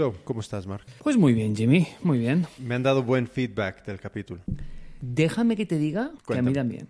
So, ¿cómo estás, Mark? Pues muy bien, Jimmy, muy bien. Me han dado buen feedback del capítulo. Déjame que te diga que a mí Cuéntame. también.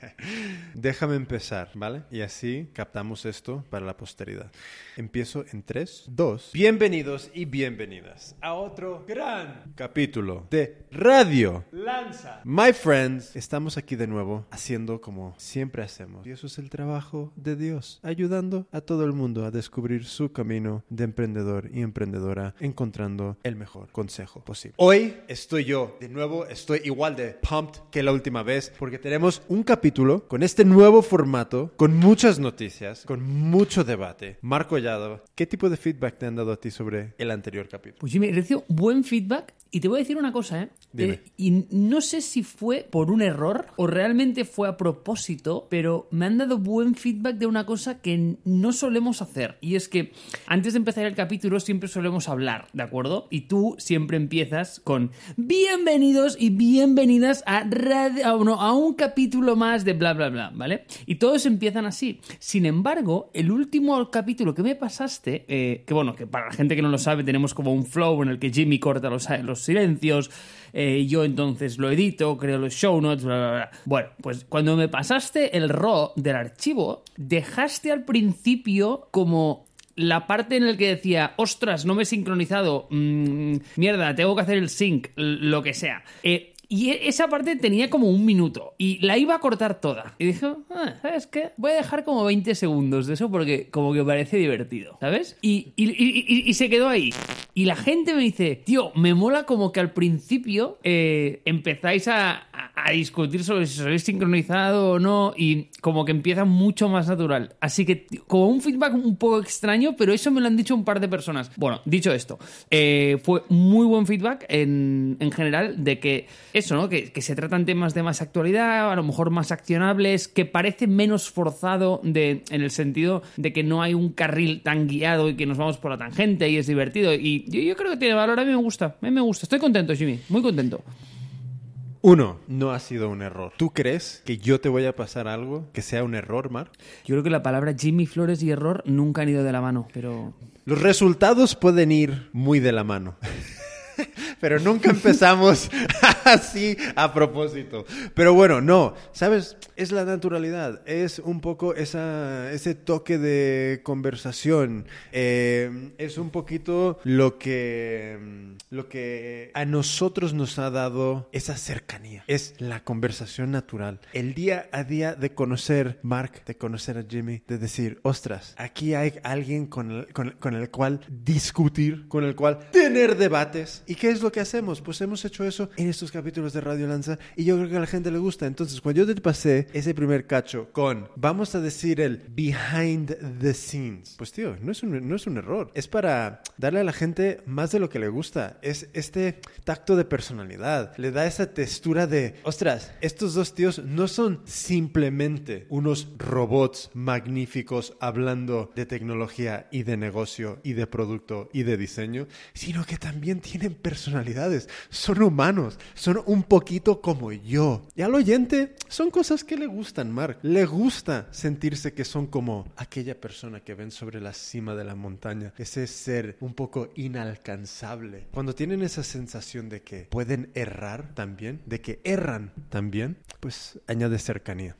Déjame empezar, ¿vale? Y así captamos esto para la posteridad. Empiezo en 3, 2. Bienvenidos y bienvenidas a otro gran capítulo de Radio Lanza. My friends, estamos aquí de nuevo haciendo como siempre hacemos. Y eso es el trabajo de Dios, ayudando a todo el mundo a descubrir su camino de emprendedor y emprendedora, encontrando el mejor consejo posible. Hoy estoy yo, de nuevo, estoy igual de pumped que la última vez, porque tenemos un capítulo con este nuevo formato, con muchas noticias, con mucho debate. Marco Collado, ¿qué tipo de feedback te han dado a ti sobre el anterior capítulo? Pues Jimmy, he recibido buen feedback y te voy a decir una cosa, ¿eh? Dime. Eh, y no sé si fue por un error o realmente fue a propósito, pero me han dado buen feedback de una cosa que no solemos hacer. Y es que antes de empezar el capítulo siempre solemos hablar, ¿de acuerdo? Y tú siempre empiezas con bienvenidos y bienvenidas a, un capítulo más de bla, bla, bla, ¿vale? Y todos empiezan así. Sin embargo, el último capítulo que me pasaste, eh, que bueno, que para la gente que no lo sabe, tenemos como un flow en el que Jimmy corta los, los silencios, eh, yo entonces lo edito, creo los show notes, bla, bla, bla. Bueno, pues cuando me pasaste el RAW del archivo, dejaste al principio como la parte en la que decía, ostras, no me he sincronizado, mm, mierda, tengo que hacer el sync, lo que sea. Eh, y e- esa parte tenía como un minuto y la iba a cortar toda. Y dije, ah, ¿sabes qué? Voy a dejar como 20 segundos de eso porque como que parece divertido, ¿sabes? Y, y- y- y- se quedó ahí. Y la gente me dice, tío, me mola como que al principio eh, empezáis a, a- discutir sobre si habéis sincronizado o no y como que empieza mucho más natural. Así que como un feedback un poco extraño, pero eso me lo han dicho un par de personas. Bueno, dicho esto, eh, fue muy buen feedback en, en general de que eso, ¿no? Que, que se tratan temas de más actualidad, a lo mejor más accionables, que parece menos forzado de, en el sentido de que no hay un carril tan guiado y que nos vamos por la tangente y es divertido. Y yo, yo creo que tiene valor, a mí me gusta, a mí me gusta. Estoy contento, Jimmy, muy contento. Uno, no ha sido un error. ¿Tú crees que yo te voy a pasar algo que sea un error, Mark? Yo creo que la palabra Jimmy Flores y error nunca han ido de la mano, pero Los resultados pueden ir muy de la mano. Pero nunca empezamos así a propósito. Pero bueno, no, ¿sabes? Es la naturalidad, es un poco esa, ese toque de conversación, eh, es un poquito lo que, mm, lo que a nosotros nos ha dado esa cercanía, es la conversación natural, el día a día de conocer Mark, de conocer a Jimmy, de decir, ostras, aquí hay alguien con el, con, con el cual discutir, con el cual tener debates. ¿Y qué es lo que hacemos? Pues hemos hecho eso en estos capítulos de Radio Lanza y yo creo que a la gente le gusta. Entonces, cuando yo te pasé ese primer cacho con, vamos a decir el behind the scenes, pues tío, no es un, no es un error. Es para darle a la gente más de lo que le gusta. Es este tacto de personalidad. Le da esa textura de, ostras, estos dos tíos no son simplemente unos robots magníficos hablando de tecnología y de negocio y de producto y de diseño, sino que también tienen personalidades. Son humanos, son un poquito como yo. Y al oyente son cosas que le gustan, Mark. Le gusta sentirse que son como aquella persona que ven sobre la cima de la montaña, ese ser un poco inalcanzable. Cuando tienen esa sensación de que pueden errar también, de que erran también, pues añade cercanía.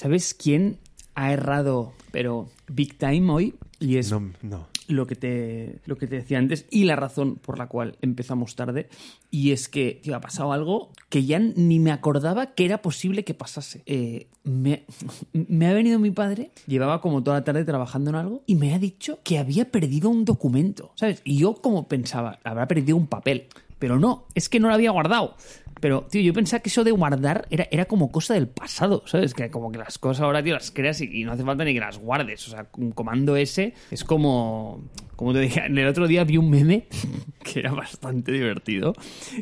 ¿sabes quién ha errado, pero big time hoy? Y es No, no. Lo que te lo que te decía antes y la razón por la cual empezamos tarde y es que tío, ha pasado algo que ya ni me acordaba que era posible que pasase. Eh, me, me ha venido mi padre llevaba como toda la tarde trabajando en algo y me ha dicho que había perdido un documento sabes y yo como pensaba habrá perdido un papel pero no es que no lo había guardado pero, tío, yo pensaba que eso de guardar era, era como cosa del pasado, ¿sabes? Que como que las cosas ahora, tío, las creas y, no hace falta ni que las guardes. O sea, un comando S es como... Como te dije, el otro día vi un meme que era bastante divertido,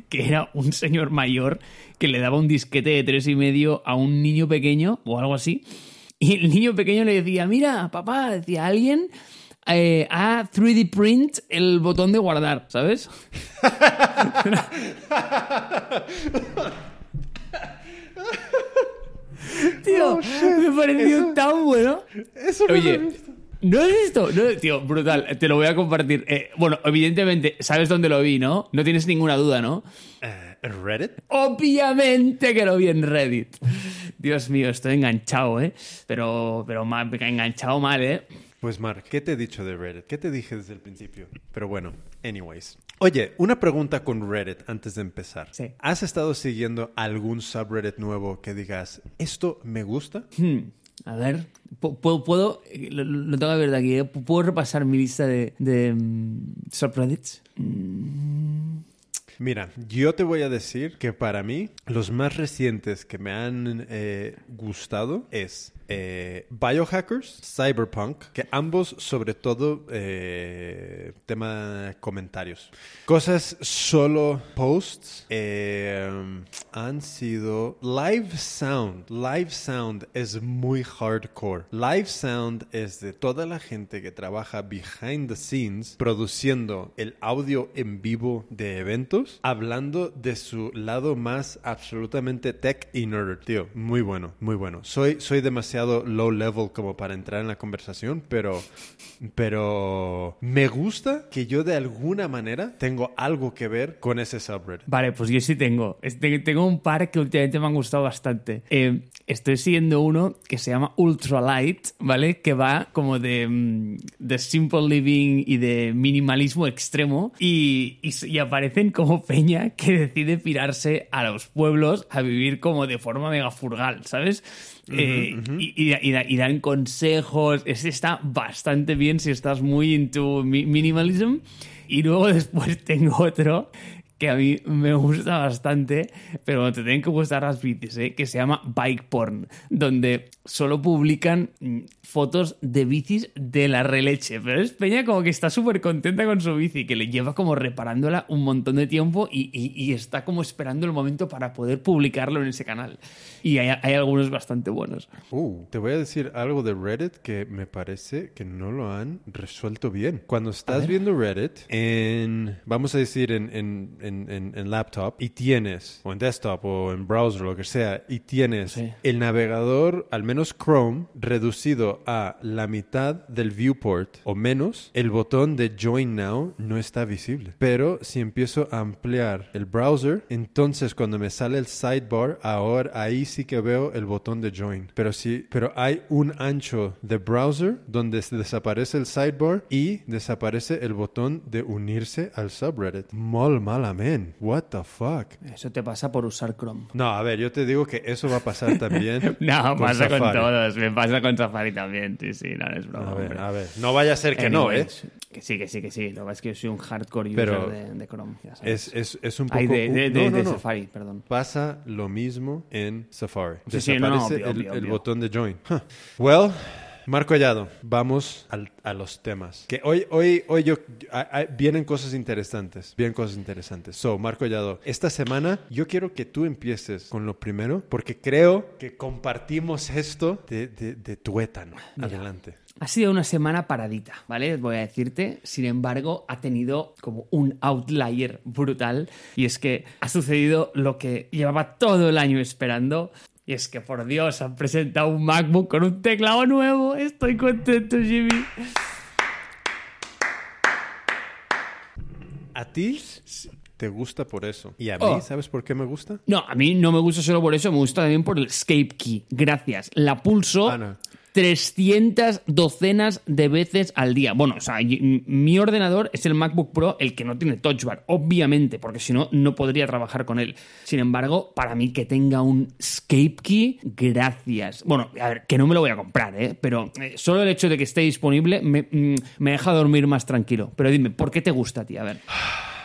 que era un señor mayor que le daba un disquete de tres y medio a un niño pequeño o algo así. Y el niño pequeño le decía, mira, papá, decía alguien... eh, a 3D print el botón de guardar, ¿sabes? Tío, Oh, me pareció Eso- tan bueno. Eso no lo he Oye, visto. ¿No has visto? No, tío, brutal. Te lo voy a compartir. Eh, bueno, evidentemente, sabes dónde lo vi, ¿no? No tienes ninguna duda, ¿no? Eh, ¿Reddit? Obviamente que lo vi en Reddit. Dios mío, estoy enganchado, ¿eh? Pero, pero mal, enganchado mal, ¿eh? Pues Mark, ¿qué te he dicho de Reddit? ¿Qué te dije desde el principio? Pero bueno, anyways. Oye, una pregunta con Reddit antes de empezar. Sí. ¿Has estado siguiendo algún subreddit nuevo que digas, esto me gusta? Hmm, a ver, puedo, puedo lo, lo, tengo que ver de aquí, ¿eh? ¿puedo repasar mi lista de, de um, subreddits? Mm. Mira, yo te voy a decir que para mí los más recientes que me han eh, gustado es eh, Biohackers, Cyberpunk, que ambos sobre todo eh, tema comentarios. Cosas solo posts eh, han sido Live Sound. Live Sound es muy hardcore. Live Sound es de toda la gente que trabaja behind the scenes produciendo el audio en vivo de eventos, hablando de su lado más absolutamente tech y nerd, tío. Muy bueno, muy bueno. Soy, soy demasiado low level como para entrar en la conversación, pero, pero me gusta que yo de alguna manera tengo algo que ver con ese subreddit. Vale, pues yo sí tengo. Tengo un par que últimamente me han gustado bastante. Eh, estoy siguiendo uno que se llama Ultralight, ¿vale? Que va como de, mm, de simple living y de minimalismo extremo y, y, y aparecen como peña que decide pirarse a los pueblos a vivir como de forma mega furgal, ¿sabes? Eh, y, dan consejos. Ese está bastante bien si estás muy into minimalism. Y luego después tengo otro que a mí me gusta bastante, pero te tienen que gustar las bicis, ¿eh? que se llama Bike Porn, donde solo publican mm, fotos de bicis de la releche. Pero es Peña como que está súper contenta con su bici, que le lleva como reparándola un montón de tiempo y, y, está como esperando el momento para poder publicarlo en ese canal. Y hay, hay, algunos bastante buenos. Uh, te voy a decir algo de Reddit que me parece que no lo han resuelto bien. Cuando estás viendo Reddit en, vamos a decir, en, en, en, en, laptop y tienes, o en desktop o en browser, lo que sea, y tienes Sí. el navegador, al menos Chrome, reducido a la mitad del viewport o menos, el botón de Join Now no está visible. Pero si empiezo a ampliar el browser, entonces cuando me sale el sidebar, ahora ahí sí que veo el botón de Join. Pero sí, pero hay un ancho de browser donde desaparece el sidebar y desaparece el botón de unirse al subreddit. Mol malamen. What the fuck? Eso te pasa por usar Chrome. No, a ver, yo te digo que eso va a pasar también. No, con pasa con Safari. todos. Me pasa con Safari también. Sí, sí, no, es broma. A ver, hombre. a ver. No vaya a ser que no, ¿eh? Que sí, que sí, que sí. Lo que pasa es que yo soy un hardcore Pero user de, de Chrome. ya sabes. Es, es, es un poco... Ay, de, de, de- no, no, no. Safari, perdón. Pasa lo mismo en Safari. Sí, sí, Desaparece obvio, el, obvio, el botón de join. Huh. Well, Marco Hallado, vamos al- a los temas. Que hoy, hoy, hoy yo, a- a- vienen cosas interesantes. Vienen cosas interesantes. So, Marco Hallado, esta semana yo quiero que tú empieces con lo primero, porque creo que compartimos esto de, de, de tuétano. Adelante. Ha sido una semana paradita, ¿vale? Voy a decirte. Sin embargo, ha tenido como un outlier brutal. Y es que ha sucedido lo que llevaba todo el año esperando. Y es que, por Dios, han presentado un MacBook con un teclado nuevo. Estoy contento, Jimmy. A ti te gusta por eso. Y a mí, Oh. ¿sabes por qué me gusta? No, a mí no me gusta solo por eso, me gusta también por el escape key. Gracias. La pulso Ana. 300 docenas de veces al día. Bueno, o sea, mi ordenador es el MacBook Pro, el que no tiene Touch Bar, obviamente, porque si no, no podría trabajar con él. Sin embargo, para mí que tenga un escape key, gracias. Bueno, a ver, que no me lo voy a comprar, ¿eh? Pero eh, solo el hecho de que esté disponible me, mm, me deja dormir más tranquilo. Pero dime, ¿por qué te gusta ti? A ver.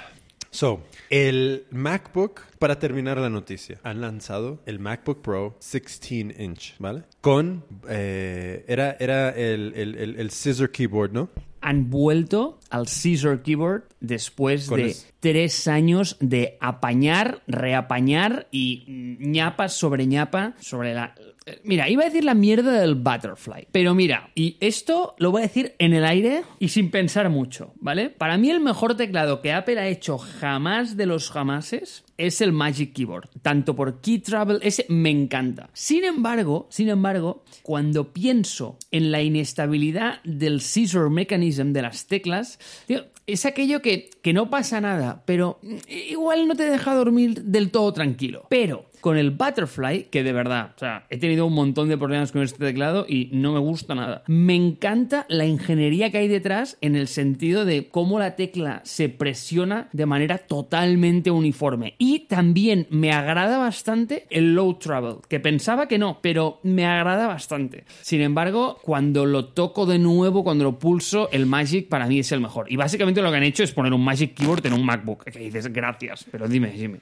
So, el MacBook, para terminar la noticia, han lanzado el MacBook Pro 16 inch, ¿vale? Con, eh, era, era el, el, el, el scissor keyboard, ¿no? han vuelto al Scissor Keyboard después de es- tres años de apañar, reapañar y ñapa sobre ñapa sobre la, eh, Mira, iba a decir la mierda del butterfly, pero mira, y esto lo voy a decir en el aire y sin pensar mucho, ¿vale? Para mí el mejor teclado que Apple ha hecho jamás de los jamases es el Magic Keyboard, tanto por Key Travel, ese me encanta. Sin embargo, sin embargo, cuando pienso en la inestabilidad del scissor mechanism de las teclas, tío, es aquello que, que no pasa nada, pero igual no te deja dormir del todo tranquilo. Pero con el Butterfly, que de verdad, o sea, he tenido un montón de problemas con este teclado y no me gusta nada. Me encanta la ingeniería que hay detrás en el sentido de cómo la tecla se presiona de manera totalmente uniforme. Y también me agrada bastante el low travel, que pensaba que no, pero me agrada bastante. Sin embargo, cuando lo toco de nuevo, cuando lo pulso, el Magic para mí es el mejor. Y básicamente lo que han hecho es poner un Magic Keyboard en un MacBook. Que dices, gracias, pero dime, dime.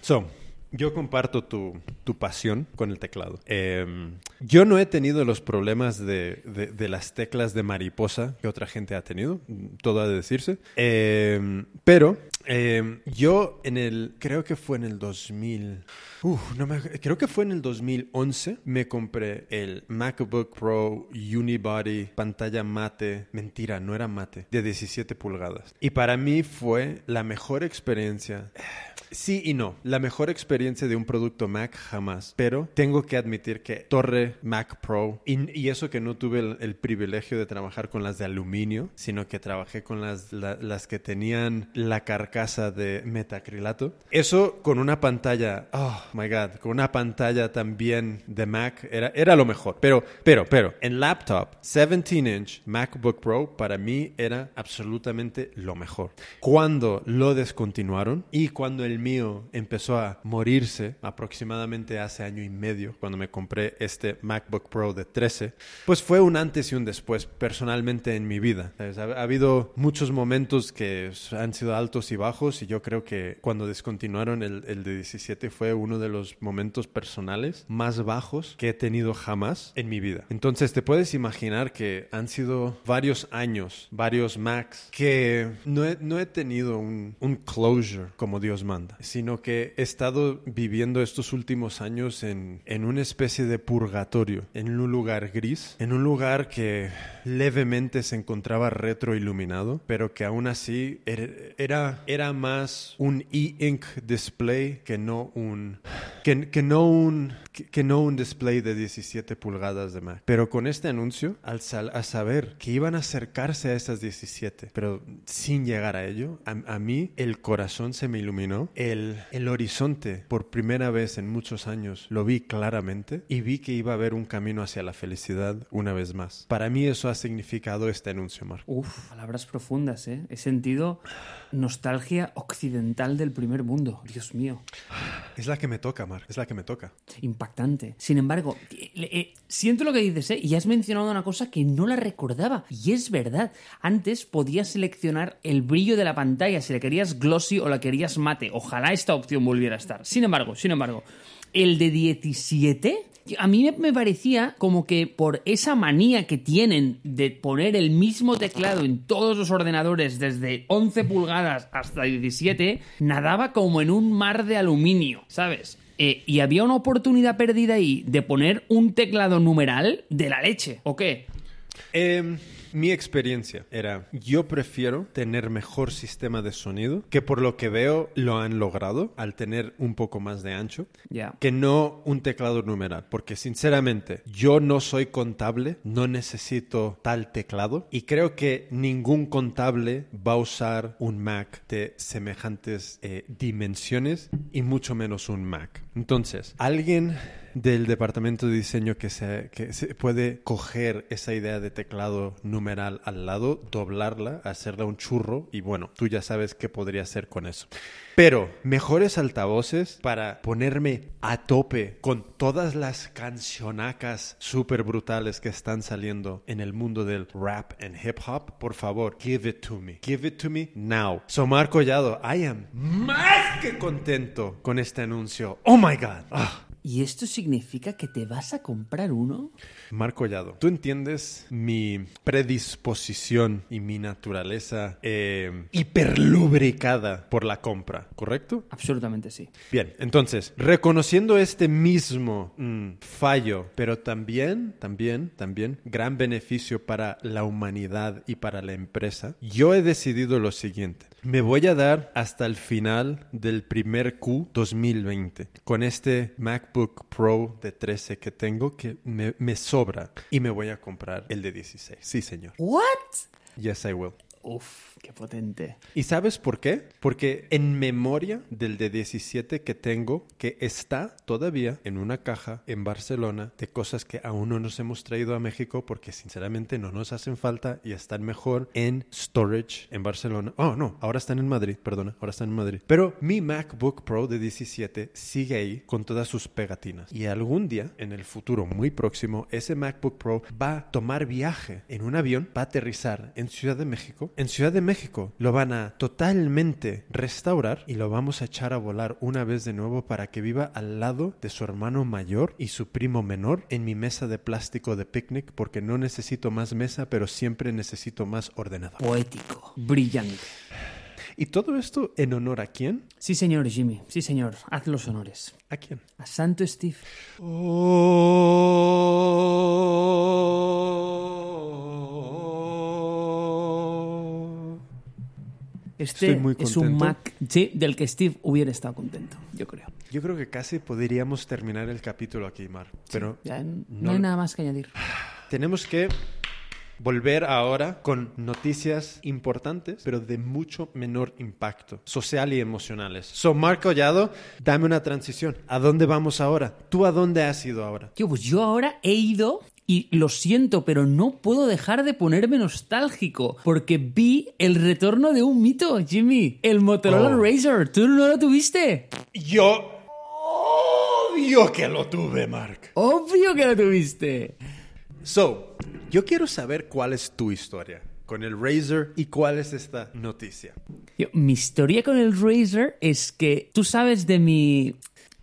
So, yo comparto tu, tu, pasión con el teclado. Eh, yo no he tenido los problemas de, de, las teclas de mariposa que otra gente ha tenido, todo ha de decirse. Eh, pero eh, yo en el, creo que fue en el 2000, uh, no me, creo que fue en el 2011, me compré el MacBook Pro Unibody, pantalla mate, mentira, no era mate, de 17 pulgadas. Y para mí fue la mejor experiencia. Sí y no. La mejor experiencia de un producto Mac jamás. Pero tengo que admitir que Torre Mac Pro, y, eso que no tuve el, privilegio de trabajar con las de aluminio, sino que trabajé con las, la, las que tenían la carcasa de metacrilato. Eso con una pantalla, oh my god, con una pantalla también de Mac era, era lo mejor. Pero, pero, pero, en laptop, 17 inch MacBook Pro para mí era absolutamente lo mejor. Cuando lo descontinuaron y cuando el mío empezó a morirse aproximadamente hace año y medio, cuando me compré este MacBook Pro de 13, pues fue un antes y un después personalmente en mi vida. Ha, ha, habido muchos momentos que han sido altos y bajos y yo creo que cuando descontinuaron el, el de 17 fue uno de los momentos personales más bajos que he tenido jamás en mi vida. Entonces te puedes imaginar que han sido varios años, varios Macs, que no he, no he tenido un closure como Dios manda sino que he estado viviendo estos últimos años en, en, una especie de purgatorio, en un lugar gris, en un lugar que levemente se encontraba retroiluminado, pero que aún así era, era más un e-ink display que no un, que, que no un, que, que, no un display de 17 pulgadas de Mac. Pero con este anuncio, al sal, a saber que iban a acercarse a esas 17, pero sin llegar a ello, a, a mí el corazón se me iluminó el, el, horizonte por primera vez en muchos años lo vi claramente y vi que iba a haber un camino hacia la felicidad una vez más. Para mí eso ha significado este anuncio, Marco. Uf, palabras profundas, ¿eh? He sentido nostalgia occidental del primer mundo. Dios mío. Es la que me toca, Mar. Es la que me toca. Impactante. Sin embargo, eh, siento lo que dices, ¿eh? Y has mencionado una cosa que no la recordaba. Y es verdad. Antes podías seleccionar el brillo de la pantalla, si la querías glossy o la querías mate. Ojalá esta opción volviera a estar. Sin embargo, sin embargo, el de 17 a mí me parecía como que por esa manía que tienen de poner el mismo teclado en todos los ordenadores desde 11 pulgadas hasta 17, nadaba como en un mar de aluminio, ¿sabes? Eh, y había una oportunidad perdida ahí de poner un teclado numeral de la leche, ¿o qué? Eh, mi experiencia era, yo prefiero tener mejor sistema de sonido, que por lo que veo lo han logrado al tener un poco más de ancho, yeah. que no un teclado numeral, porque sinceramente yo no soy contable, no necesito tal teclado y creo que ningún contable va a usar un Mac de semejantes eh, dimensiones y mucho menos un Mac. Entonces, alguien del departamento de diseño que se, puede coger esa idea de teclado numeral al lado, doblarla, hacerla un churro y bueno, tú ya sabes qué podría hacer con eso. Pero mejores altavoces para ponerme a tope con todas las cancionacas súper brutales que están saliendo en el mundo del rap and hip hop, por favor, give it to me. Give it to me now. Somar Collado, I am más que contento con este anuncio. Oh my God. Oh. ¿Y esto significa que te vas a comprar uno? Marco Collado, tú entiendes mi predisposición y mi naturaleza eh, hiperlubricada por la compra, ¿correcto? Absolutamente sí. Bien, entonces, reconociendo este mismo mm, fallo, pero también, también, también, gran beneficio para la humanidad y para la empresa, yo he decidido lo siguiente. Me voy a dar hasta el final del primer Q 2020 con este MacBook Pro de 13 que tengo que me, me sobra y me voy a comprar el de 16. Sí, señor. ¿What? Yes, I will. Uf, qué potente. ¿Y sabes por qué? Porque en memoria del de 17 que tengo, que está todavía en una caja en Barcelona de cosas que aún no nos hemos traído a México porque sinceramente no nos hacen falta y están mejor en storage en Barcelona. Oh, no, ahora están en Madrid, perdona, ahora están en Madrid. Pero mi MacBook Pro de 17 sigue ahí con todas sus pegatinas. Y algún día, en el futuro muy próximo, ese MacBook Pro va a tomar viaje en un avión, va a aterrizar en Ciudad de México en Ciudad de México lo van a totalmente restaurar y lo vamos a echar a volar una vez de nuevo para que viva al lado de su hermano mayor y su primo menor en mi mesa de plástico de picnic porque no necesito más mesa pero siempre necesito más ordenador. Poético, brillante. ¿Y todo esto en honor a quién? Sí, señor Jimmy. Sí, señor. Haz los honores. ¿A quién? A Santo Steve. Este Estoy muy es un. Mac sí, del que Steve hubiera estado contento, yo creo. Yo creo que casi podríamos terminar el capítulo aquí, Mar. Pero Ya n- no, no- hay nada más que añadir. tenemos que volver ahora con noticias importantes, pero de mucho menor impacto social y emocionales. So, Marco Collado, dame una transición. ¿A dónde vamos ahora? ¿Tú a dónde has ido ahora? Tío, pues yo ahora he ido y lo siento, pero no puedo dejar de ponerme nostálgico porque vi el retorno de un mito, Jimmy, el Motorola Oh. Razr. ¿Tú no lo tuviste? Yo... Obvio que lo tuve, Mark. Obvio que lo tuviste. So, yo quiero saber cuál es tu historia con el Razer y cuál es esta noticia. Yo, mi historia con el Razer es que tú sabes de mi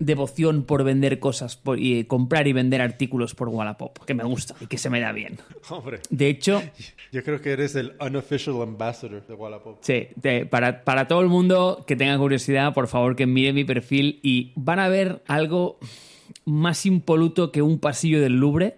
devoción por vender cosas por- y comprar y vender artículos por Wallapop, que me gusta y que se me da bien. Hombre, De hecho, yo creo que eres el unofficial ambassador de Wallapop. Sí, para, para todo el mundo que tenga curiosidad, por favor que mire mi perfil y van a ver algo más impoluto que un pasillo del Louvre.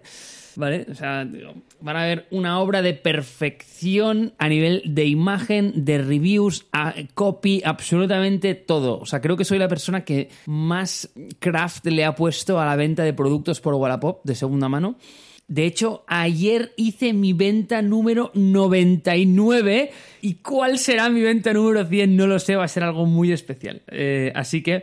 ¿Vale? O sea, digo, van a ver una obra de perfección a nivel de imagen, de reviews, a- copy, absolutamente todo. O sea, creo que soy la persona que más craft le ha puesto a la venta de productos por Wallapop de segunda mano. De hecho, ayer hice mi venta número 99 y cuál será mi venta número 100 no lo sé, va a ser algo muy especial. Eh, así que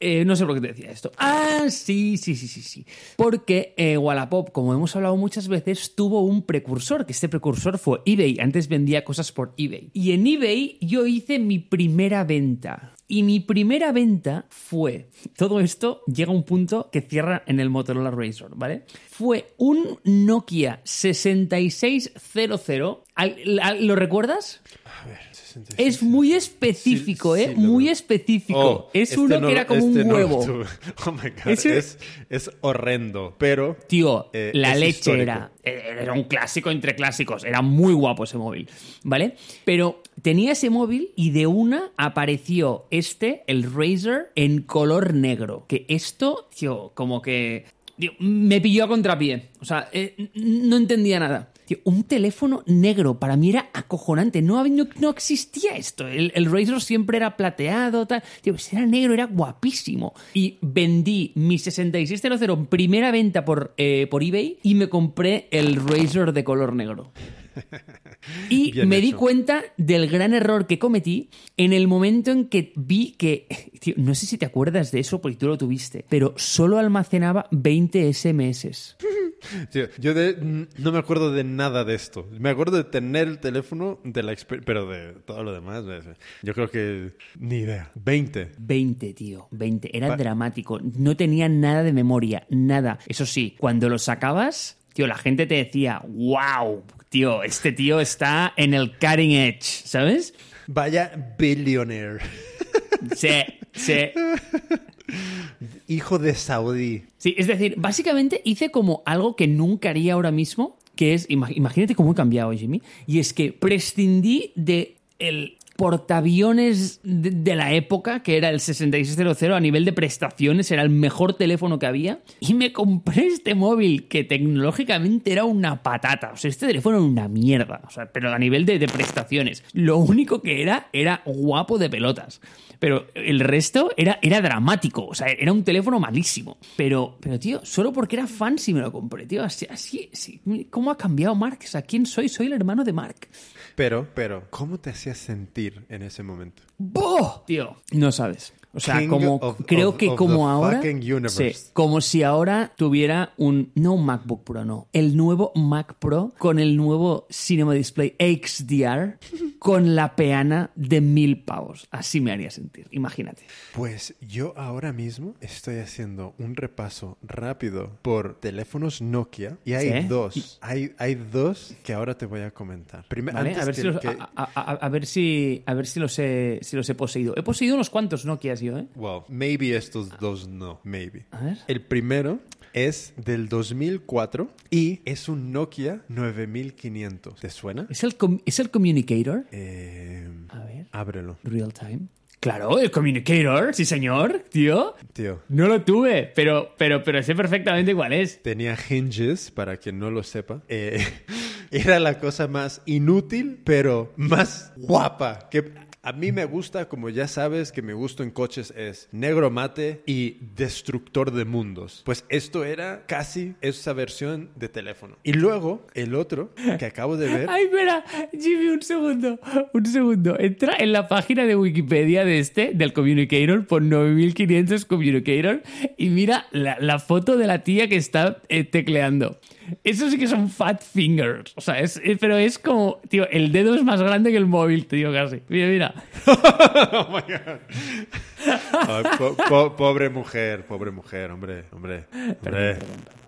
eh, no sé por qué te decía esto. Ah, sí, sí, sí, sí, sí. Porque eh, Wallapop, como hemos hablado muchas veces, tuvo un precursor, que este precursor fue eBay. Antes vendía cosas por eBay. Y en eBay yo hice mi primera venta. Y mi primera venta fue, todo esto llega a un punto que cierra en el Motorola Razr, ¿vale? Fue un Nokia 6600. ¿Al- al- ¿Lo recuerdas? A ver, 66. Es muy específico, Sí, ¿eh? sí, muy veo. específico. Oh, es este uno no que era como este un huevo. Oh my god, Ese- es, es horrendo, pero... Tío, Eh, la leche histórico. era. Era un clásico entre clásicos. Era muy guapo ese móvil, ¿vale? Pero tenía ese móvil y de una apareció este, el Razer, en color negro. Que esto, tío, como que. tío, me pilló a contrapié. O sea, eh, no entendía nada. Tío, un teléfono negro para mí era acojonante. No, no, no existía esto. El, el Razer siempre era plateado, tal. Tío, pues era negro, era guapísimo. Y vendí mi 6600 en primera venta por, eh, por eBay y me compré el Razer de color negro. Y Bien me di cuenta del gran error que cometí en el momento en que vi que, tío, no sé si te acuerdas de eso porque tú lo tuviste, pero solo almacenaba 20 SMS. Tío, yo de- no me acuerdo de nada de esto. Me acuerdo de tener el teléfono, de la pero de todo lo demás, yo creo que ni idea. 20. 20, tío, 20. Era dramático. No tenía nada de memoria, nada. Eso sí, cuando lo sacabas, tío, la gente te decía, wow, tío, este tío está en el cutting edge, ¿sabes? Vaya billionaire. Sí, sí. hijo de Saudí. Sí, es decir, básicamente hice como algo que nunca haría ahora mismo, que es, ima- imagínate cómo he cambiado, Jimmy, y es que prescindí de el portaaviones de, de la época, que era el 6600, a nivel de prestaciones, era el mejor teléfono que había, y me compré este móvil que tecnológicamente era una patata, o sea, este teléfono era una mierda, o sea, pero a nivel de, de prestaciones. Lo único que era era guapo de pelotas. Pero el resto era, era dramático. O sea, era un teléfono malísimo. Pero, pero, tío, solo porque era fan sí me lo compré, tío. Así, así, sí. ¿Cómo ha cambiado Mark? O sea, ¿quién soy? Soy el hermano de Mark. Pero, pero, ¿cómo te hacías sentir en ese momento? ¡Boh! Tío, no sabes. O sea, King como of- creo of- que of como ahora. Sí, como si ahora tuviera un. No un MacBook Pro, no. El nuevo Mac Pro con el nuevo Cinema Display XDR con la peana de mil pavos. Así me haría sentir. Imagínate. Pues yo ahora mismo estoy haciendo un repaso rápido por teléfonos Nokia y hay Sí. dos. Hay, hay dos que ahora te voy a comentar. Primero, Vale, a ver, si los, que- a, a- a- a ver si a ver si los he, si los he poseído. He poseído unos cuantos Nokias ¿eh? Well, maybe estos dos no, maybe. A ver. El primero es del 2004 y es un Nokia 9500. ¿Te suena? ¿Es el, com- ¿Es el Communicator? Eh, A ver. ábrelo, Real time. Claro, el Communicator, sí señor, tío. tío. No lo tuve, pero, pero, pero sé perfectamente cuál es. Tenía hinges, para quien no lo sepa. Eh, era la cosa más inútil, pero más guapa. Que a mí me gusta, como ya sabes, que mi gusto en coches es negro mate y destructor de mundos. Pues esto era casi esa versión de teléfono. Y luego, el otro que acabo de ver. Ay, espera, Jimmy, un segundo, un segundo. Entra en la página de Wikipedia de este, del Communicator, por 9500 Communicator, y mira la, foto de la tía que está eh, tecleando. Eso sí que son fat fingers. O sea, es, eh, pero es como, tío, el dedo es más grande que el móvil, tío, casi. Mira, mira. Ay, po- po- pobre mujer, pobre mujer, hombre, hombre, hombre.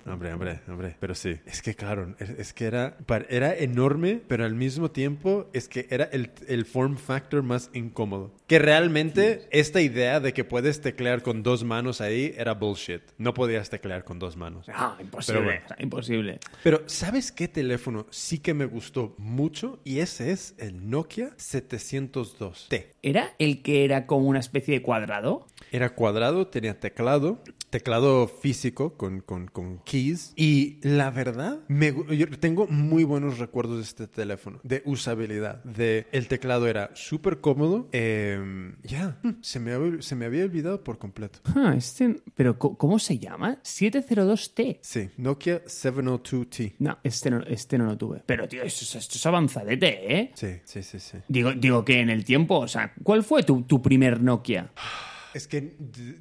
Hombre, hombre, hombre. Pero sí, es que claro, es, es que era, era enorme, pero al mismo tiempo es que era el, el form factor más incómodo. Que realmente esta idea de que puedes teclear con dos manos ahí era bullshit. No podías teclear con dos manos. Ah, imposible, Pero bueno. imposible. Pero ¿sabes qué teléfono sí que me gustó mucho? Y ese es el Nokia 702T. ¿Era el que era como una especie de cuadrado? Era cuadrado, tenía teclado, teclado físico con, con, con keys. Y la verdad, me yo tengo muy buenos recuerdos de este teléfono, de usabilidad. De, el teclado era súper cómodo. em, ya, se, me había- se me había olvidado por completo. Ah, este... ¿Pero cómo se llama? 702T. Sí, Nokia 702T. No, este no, este no lo tuve. Pero, tío, esto, es- esto es avanzadete, ¿eh? Sí, sí, sí, sí. Digo, digo que en el tiempo, o sea, ¿cuál fue tu, tu primer Nokia? Es que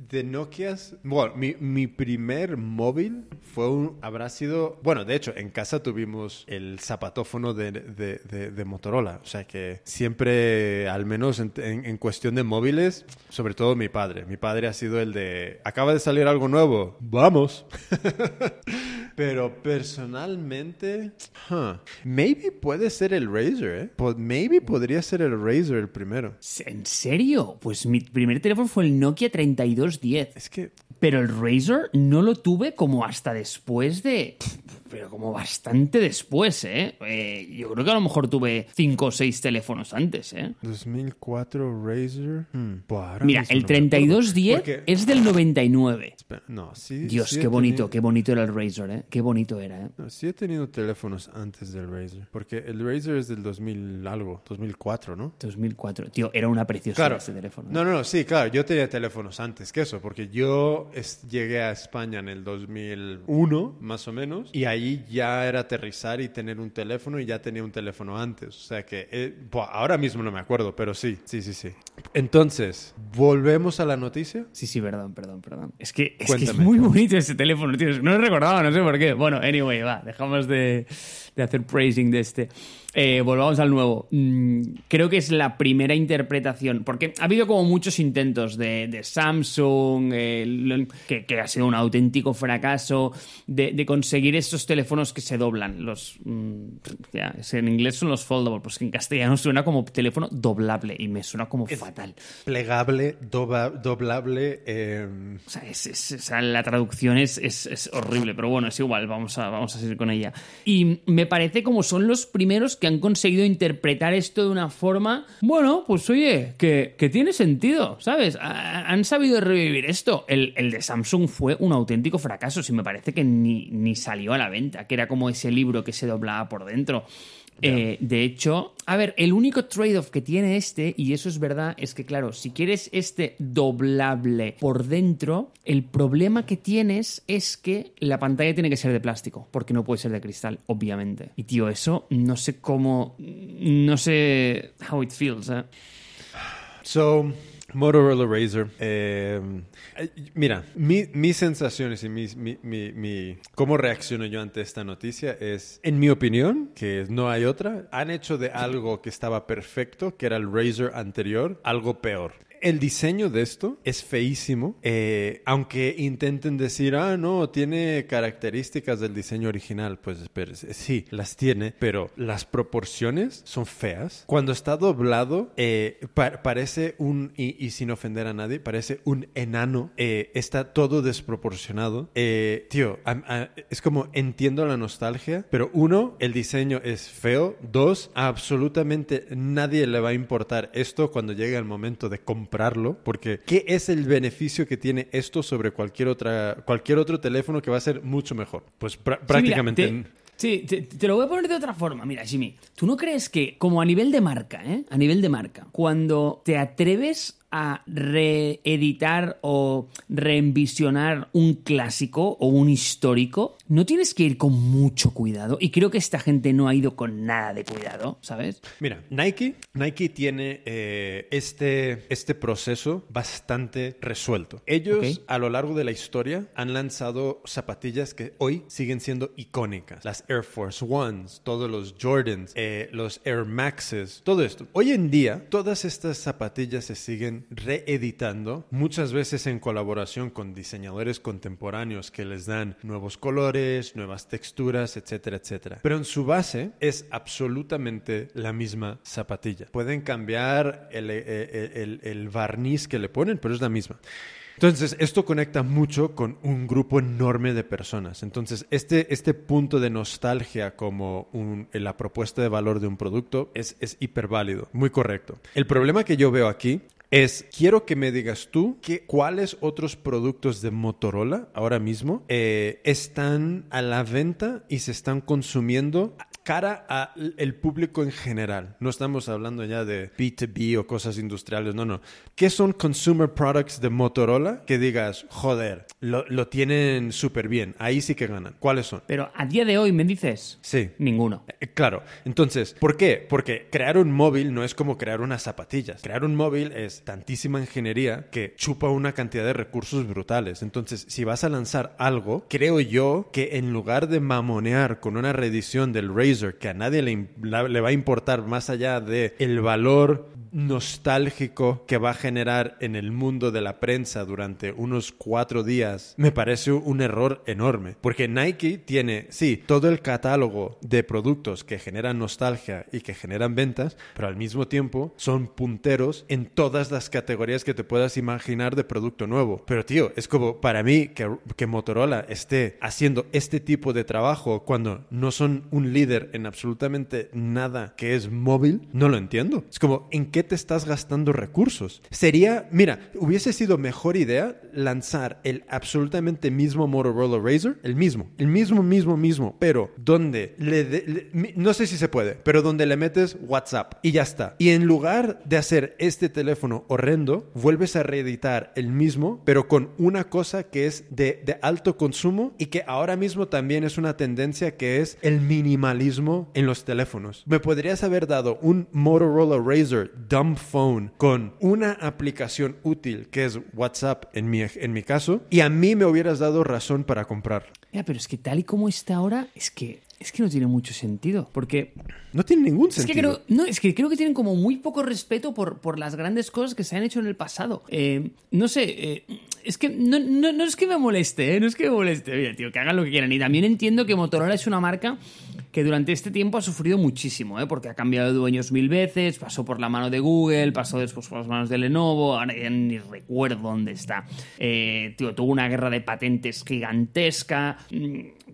de, Nokias, bueno, mi, primer móvil fue un, habrá sido, bueno, de hecho, en casa tuvimos el zapatófono de, de, Motorola, o sea que siempre, al menos en, en- cuestión de móviles, sobre todo mi padre, mi padre ha sido el de, acaba de salir algo nuevo, vamos. Pero personalmente, huh, maybe puede ser el Razer, ¿eh? Maybe podría ser el Razer el primero. ¿En serio? Pues mi primer teléfono fue el Nokia 3210. Es que Pero el Razer no lo tuve como hasta después de... Pero como bastante después, ¿eh? Eh, Yo creo que a lo mejor tuve cinco o seis teléfonos antes, ¿eh? 2004 Razer. Hmm, buah, Mira, el no me acuerdo. 3210 Porque- es del 99. Espera, No, sí. Dios, sí qué bonito, tenido- qué bonito era el Razer, ¿eh? Qué bonito era, ¿eh? no, sí he tenido teléfonos antes del Razer. Porque el Razer es del 2000 algo, 2004, ¿no? 2004. Tío, era una preciosidad Claro. ese teléfono. ¿eh? No, no, no, sí, claro. Yo tenía teléfonos antes que eso, porque yo es- llegué a España en el 2001, más o menos, y ahí ya era aterrizar y tener un teléfono y ya tenía un teléfono antes. O sea que, eh, buah, ahora mismo no me acuerdo, pero sí, sí, sí, sí. Entonces, volvemos a la noticia. Sí, sí, perdón, perdón, perdón. Es que es, que es muy bonito ese teléfono, tío. No lo recordaba, no sé por qué. Bueno, anyway, va, dejamos de, de hacer praising de este. Eh, volvamos al nuevo. Mm, creo que es la primera interpretación, porque ha habido como muchos intentos de, Samsung, que, ha sido un auténtico fracaso, de, conseguir estos teléfonos que se doblan. Los, mm, en inglés son los foldable, pues en castellano suena como teléfono doblable y me suena como fatal. Plegable, doblable. Em, O, sea, la traducción es, es, horrible, pero bueno, es igual, vamos a, vamos a seguir con ella. Y me parece como son los primeros que han conseguido interpretar esto de una forma, bueno, pues oye, que, tiene sentido, ¿sabes? han sabido revivir esto. El, de Samsung fue un auténtico fracaso, si me parece que ni, ni salió a la venta, que era como ese libro que se doblaba por dentro. Eh, de hecho, a ver, el único trade-off que tiene este, y eso es verdad, es que claro, si quieres este doblable por dentro, el problema que tienes es que la pantalla tiene que ser de plástico, porque no puede ser de cristal, obviamente. Y tío, eso no sé cómo, no sé how it feels. ¿eh? So, Motorola Razr. Em, mira, mis sensaciones y mi, mi, cómo reacciono yo ante esta noticia es, en mi opinión, que no hay otra, han hecho de algo que estaba perfecto, que era el Razr anterior, algo peor. El diseño de esto es feísimo, eh, aunque intenten decir, ah, no, tiene características del diseño original. Pues sí, las tiene, pero las proporciones son feas. Cuando está doblado, eh, parece un, y, sin ofender a nadie, parece un enano. Eh, está todo desproporcionado. tío, es como entiendo la nostalgia, pero uno, el diseño es feo. Dos, absolutamente nadie le va a importar esto cuando llegue el momento de comprar comprarlo, porque ¿qué es el beneficio que tiene esto sobre cualquier, otra, cualquier otro teléfono que va a ser mucho mejor? Pues prácticamente... Sí, te, lo voy a poner de otra forma. Mira, Jimmy, ¿tú no crees que, como a nivel de marca, ¿eh? A nivel de marca, cuando te atreves a reeditar o reenvisionar un clásico o un histórico, no tienes que ir con mucho cuidado. Y creo que esta gente no ha ido con nada de cuidado, ¿sabes? Mira, Nike, Nike tiene eh, este, este proceso bastante resuelto. Ellos a lo largo de la historia han lanzado zapatillas que hoy siguen siendo icónicas. Las Air Force Ones, todos los Jordans, eh, los Air Maxes, todo esto. Hoy en día, todas estas zapatillas se siguen reeditando, muchas veces en colaboración con diseñadores contemporáneos que les dan nuevos colores, nuevas texturas, etcétera, etcétera. Pero en su base es absolutamente la misma zapatilla. Pueden cambiar el, eh, eh, barniz que le ponen, pero es la misma. Entonces, esto conecta mucho con un grupo enorme de personas. Entonces, este, este punto de nostalgia como un, la propuesta de valor de un producto es, es hiper válido, muy correcto. El problema que yo veo aquí es, quiero que me digas tú que, cuáles otros productos de Motorola ahora mismo eh, están a la venta y se están consumiendo cara al público en general. No estamos hablando ya de B2B o cosas industriales, no, no. ¿Qué son consumer products de Motorola que digas, joder, lo, tienen súper bien, ahí sí que ganan? ¿Cuáles son? Pero a día de hoy me dices, sí. Ninguno. Eh, claro. Entonces, ¿por qué? Porque crear un móvil no es como crear unas zapatillas. Crear un móvil es tantísima ingeniería que chupa una cantidad de recursos brutales. Entonces, si vas a lanzar algo, creo yo que en lugar de mamonear con una reedición del Razer que a nadie le, le va a importar más allá de el valor nostálgico que va a generar en el mundo de la prensa durante unos cuatro días, me parece un error enorme. Porque Nike tiene, sí, todo el catálogo de productos que generan nostalgia y que generan ventas, pero al mismo tiempo son punteros en todas las categorías que te puedas imaginar de producto nuevo. Pero tío, es como para mí que, que Motorola esté haciendo este tipo de trabajo cuando no son un líder en absolutamente nada que es móvil, no lo entiendo. Es como, ¿en qué te estás gastando recursos? Sería, mira, hubiese sido mejor idea lanzar el absolutamente mismo Motorola Razr, el mismo, el mismo, mismo, mismo, pero donde le, no sé si se puede, pero donde le metes WhatsApp y ya está. Y en lugar de hacer este teléfono horrendo, vuelves a reeditar el mismo, pero con una cosa que es de, de alto consumo y que ahora mismo también es una tendencia que es el minimalismo en los teléfonos. Me podrías haber dado un Motorola Razr dumb phone con una aplicación útil que es WhatsApp en mi, en mi caso y a mí me hubieras dado razón para comprar. Ya, pero es que tal y como está ahora, es que es que no tiene mucho sentido, porque No tiene ningún es que, sentido. creo, no, es que creo que tienen como muy poco respeto por, por las grandes cosas que se han hecho en el pasado. Eh, no sé, eh, es que no, no- no es que me moleste, ¿eh? no es que me moleste. Oye, tío, que hagan lo que quieran. Y también entiendo que Motorola es una marca que durante este tiempo ha sufrido muchísimo, ¿eh? porque ha cambiado de dueños mil veces, pasó por la mano de Google, pasó después por las manos de Lenovo, ahora ya ni recuerdo dónde está. Eh, tío, tuvo una guerra de patentes gigantesca.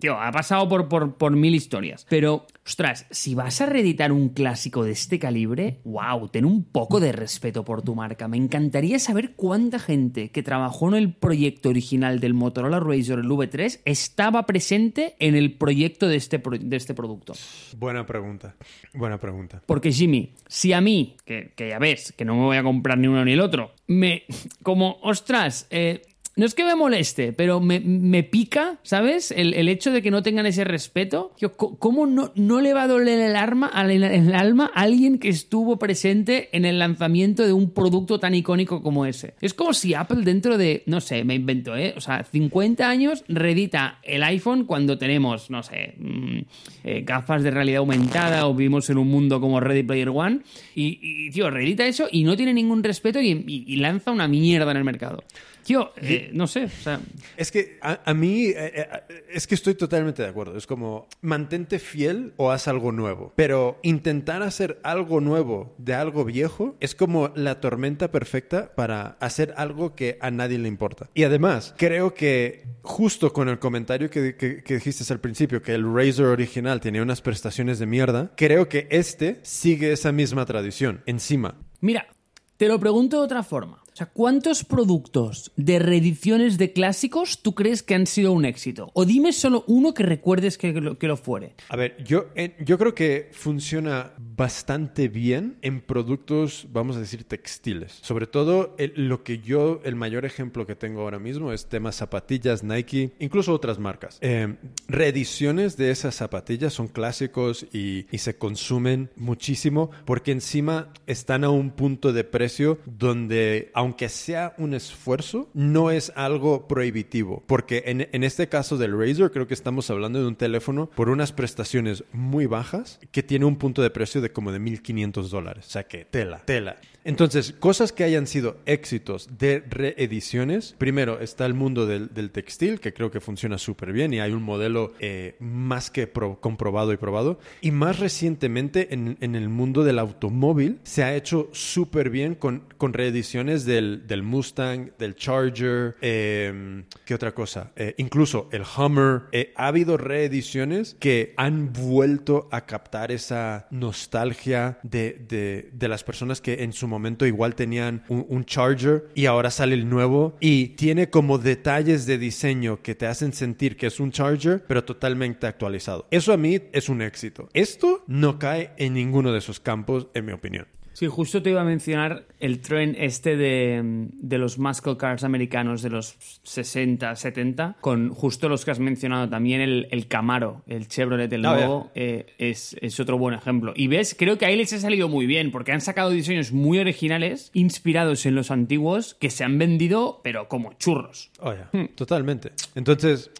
Tío, ha pasado por, por, por mil historias. Pero, ostras, si vas a reeditar un clásico de este calibre, wow, ten un poco de respeto por tu marca. Me encantaría saber cuánta gente que trabajó en el proyecto original del Motorola Razr, el V3, estaba presente en el proyecto de este, pro- de este producto. Buena pregunta. Buena pregunta. Porque Jimmy, si a mí, que, que ya ves, que no me voy a comprar ni uno ni el otro, me. como, ostras, eh, no es que me moleste, pero me, me pica, ¿sabes? El, el hecho de que no tengan ese respeto. ¿Cómo no, no le va a doler el, alma a alguien que estuvo presente en el lanzamiento de un producto tan icónico como ese? Es como si Apple dentro de, no sé, me invento, ¿eh? O sea, 50 años reedita el iPhone cuando tenemos, no sé, mm, eh, gafas de realidad aumentada o vivimos en un mundo como Ready Player One y, tío, reedita eso y no tiene ningún respeto y lanza una mierda en el mercado. Tío, eh, no sé, o sea, Es que a, a mí, eh, eh, es que estoy totalmente de acuerdo. Es como, mantente fiel o haz algo nuevo. Pero intentar hacer algo nuevo de algo viejo es como la tormenta perfecta para hacer algo que a nadie le importa. Y además, creo que justo con el comentario que, que- que dijiste al principio, que el Razer original tenía unas prestaciones de mierda, creo que este sigue esa misma tradición. Encima, Mira, te lo pregunto de otra forma. O sea, ¿cuántos productos de reediciones de clásicos tú crees que han sido un éxito? O dime solo uno que recuerdes que lo, que lo fuere. A ver, yo, eh, yo creo que funciona bastante bien en productos, vamos a decir, textiles. Sobre todo, lo que yo, el mayor ejemplo que tengo ahora mismo es temas zapatillas, Nike, incluso otras marcas. Eh, reediciones de esas zapatillas son clásicos y, y se consumen muchísimo porque encima están a un punto de precio donde, aunque sea un esfuerzo, no es algo prohibitivo. Porque en, en este caso del Razer, creo que estamos hablando de un teléfono por unas prestaciones muy bajas que tiene un punto de precio de como de 1500 dólares. O sea que tela, tela. Entonces, cosas que hayan sido éxitos de reediciones. Primero está el mundo del, del textil, que creo que funciona súper bien y hay un modelo eh, más que pro- comprobado y probado. Y más recientemente en, en el mundo del automóvil se ha hecho súper bien con, con reediciones del, del Mustang, del Charger, eh, ¿qué otra cosa? Eh, incluso el Hummer. Eh, ha habido reediciones que han vuelto a captar esa nostalgia de, de- de las personas que en su momento igual tenían un Charger y ahora sale el nuevo y tiene como detalles de diseño que te hacen sentir que es un Charger, pero totalmente actualizado. Eso a mí es un éxito. Esto no cae en ninguno de esos campos, en mi opinión. Sí, justo te iba a mencionar el tren este de, de los muscle cars americanos de los 60, 70, con justo los que has mencionado también, el, el Camaro, el Chevrolet, el Ah, nuevo, eh, es, es otro buen ejemplo. Y ves, creo que ahí les ha salido muy bien, porque han sacado diseños muy originales, inspirados en los antiguos, que se han vendido, pero como churros. Oh, ya. Totalmente. Entonces,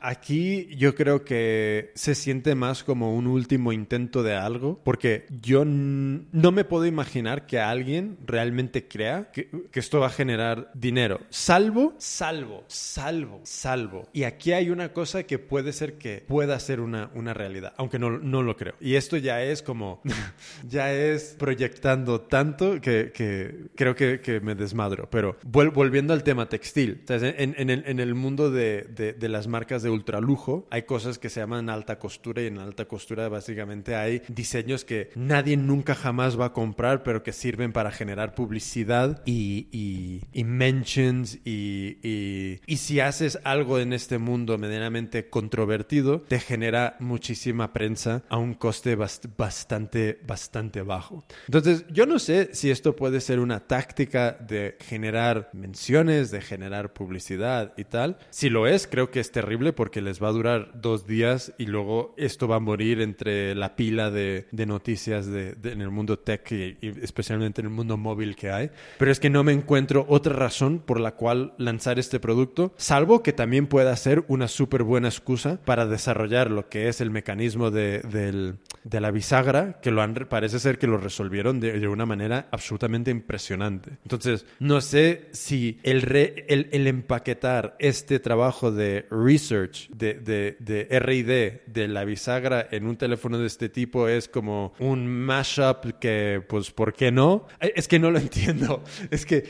aquí yo creo que se siente más como un último intento de algo, porque yo no me puedo imaginar que alguien realmente crea que, que esto va a generar dinero. Salvo, salvo, salvo, salvo. Y aquí hay una cosa que puede ser que pueda ser una, una realidad, aunque no, no lo creo. Y esto ya es como, ya es proyectando tanto que, que creo que, que me desmadro. Pero volviendo al tema textil. En, en el, en el mundo de, de- de las marcas de ultralujo hay cosas que se llaman alta costura y en alta costura básicamente hay diseños que nadie nunca jamás va a comprar pero que sirven para generar publicidad y, y- y mentions y, y- y si haces algo en este mundo medianamente controvertido te genera muchísima prensa a un coste bast- bastante bastante bajo. Entonces yo no sé si esto puede ser una táctica de generar menciones, de generar publicidad y tal. Si lo es, creo que es terrible porque les va a durar dos días y luego esto va a morir entre la pila de, de noticias de, de- en el mundo tech y, y especialmente en el mundo móvil que hay. Pero es que no me encuentro otra razón por la cual lanzar este producto, salvo que también pueda ser una súper buena excusa para desarrollar lo que es el mecanismo de, del, de la bisagra, que lo han, parece ser que lo resolvieron de, de una manera absolutamente impresionante. Entonces, no sé si el, re- el, el empaquetar este trabajo de research, de, de, de R&D, de la bisagra en un teléfono de este tipo es como un mashup que, pues, ¿por qué no? Eh, Es que no lo entiendo. Es que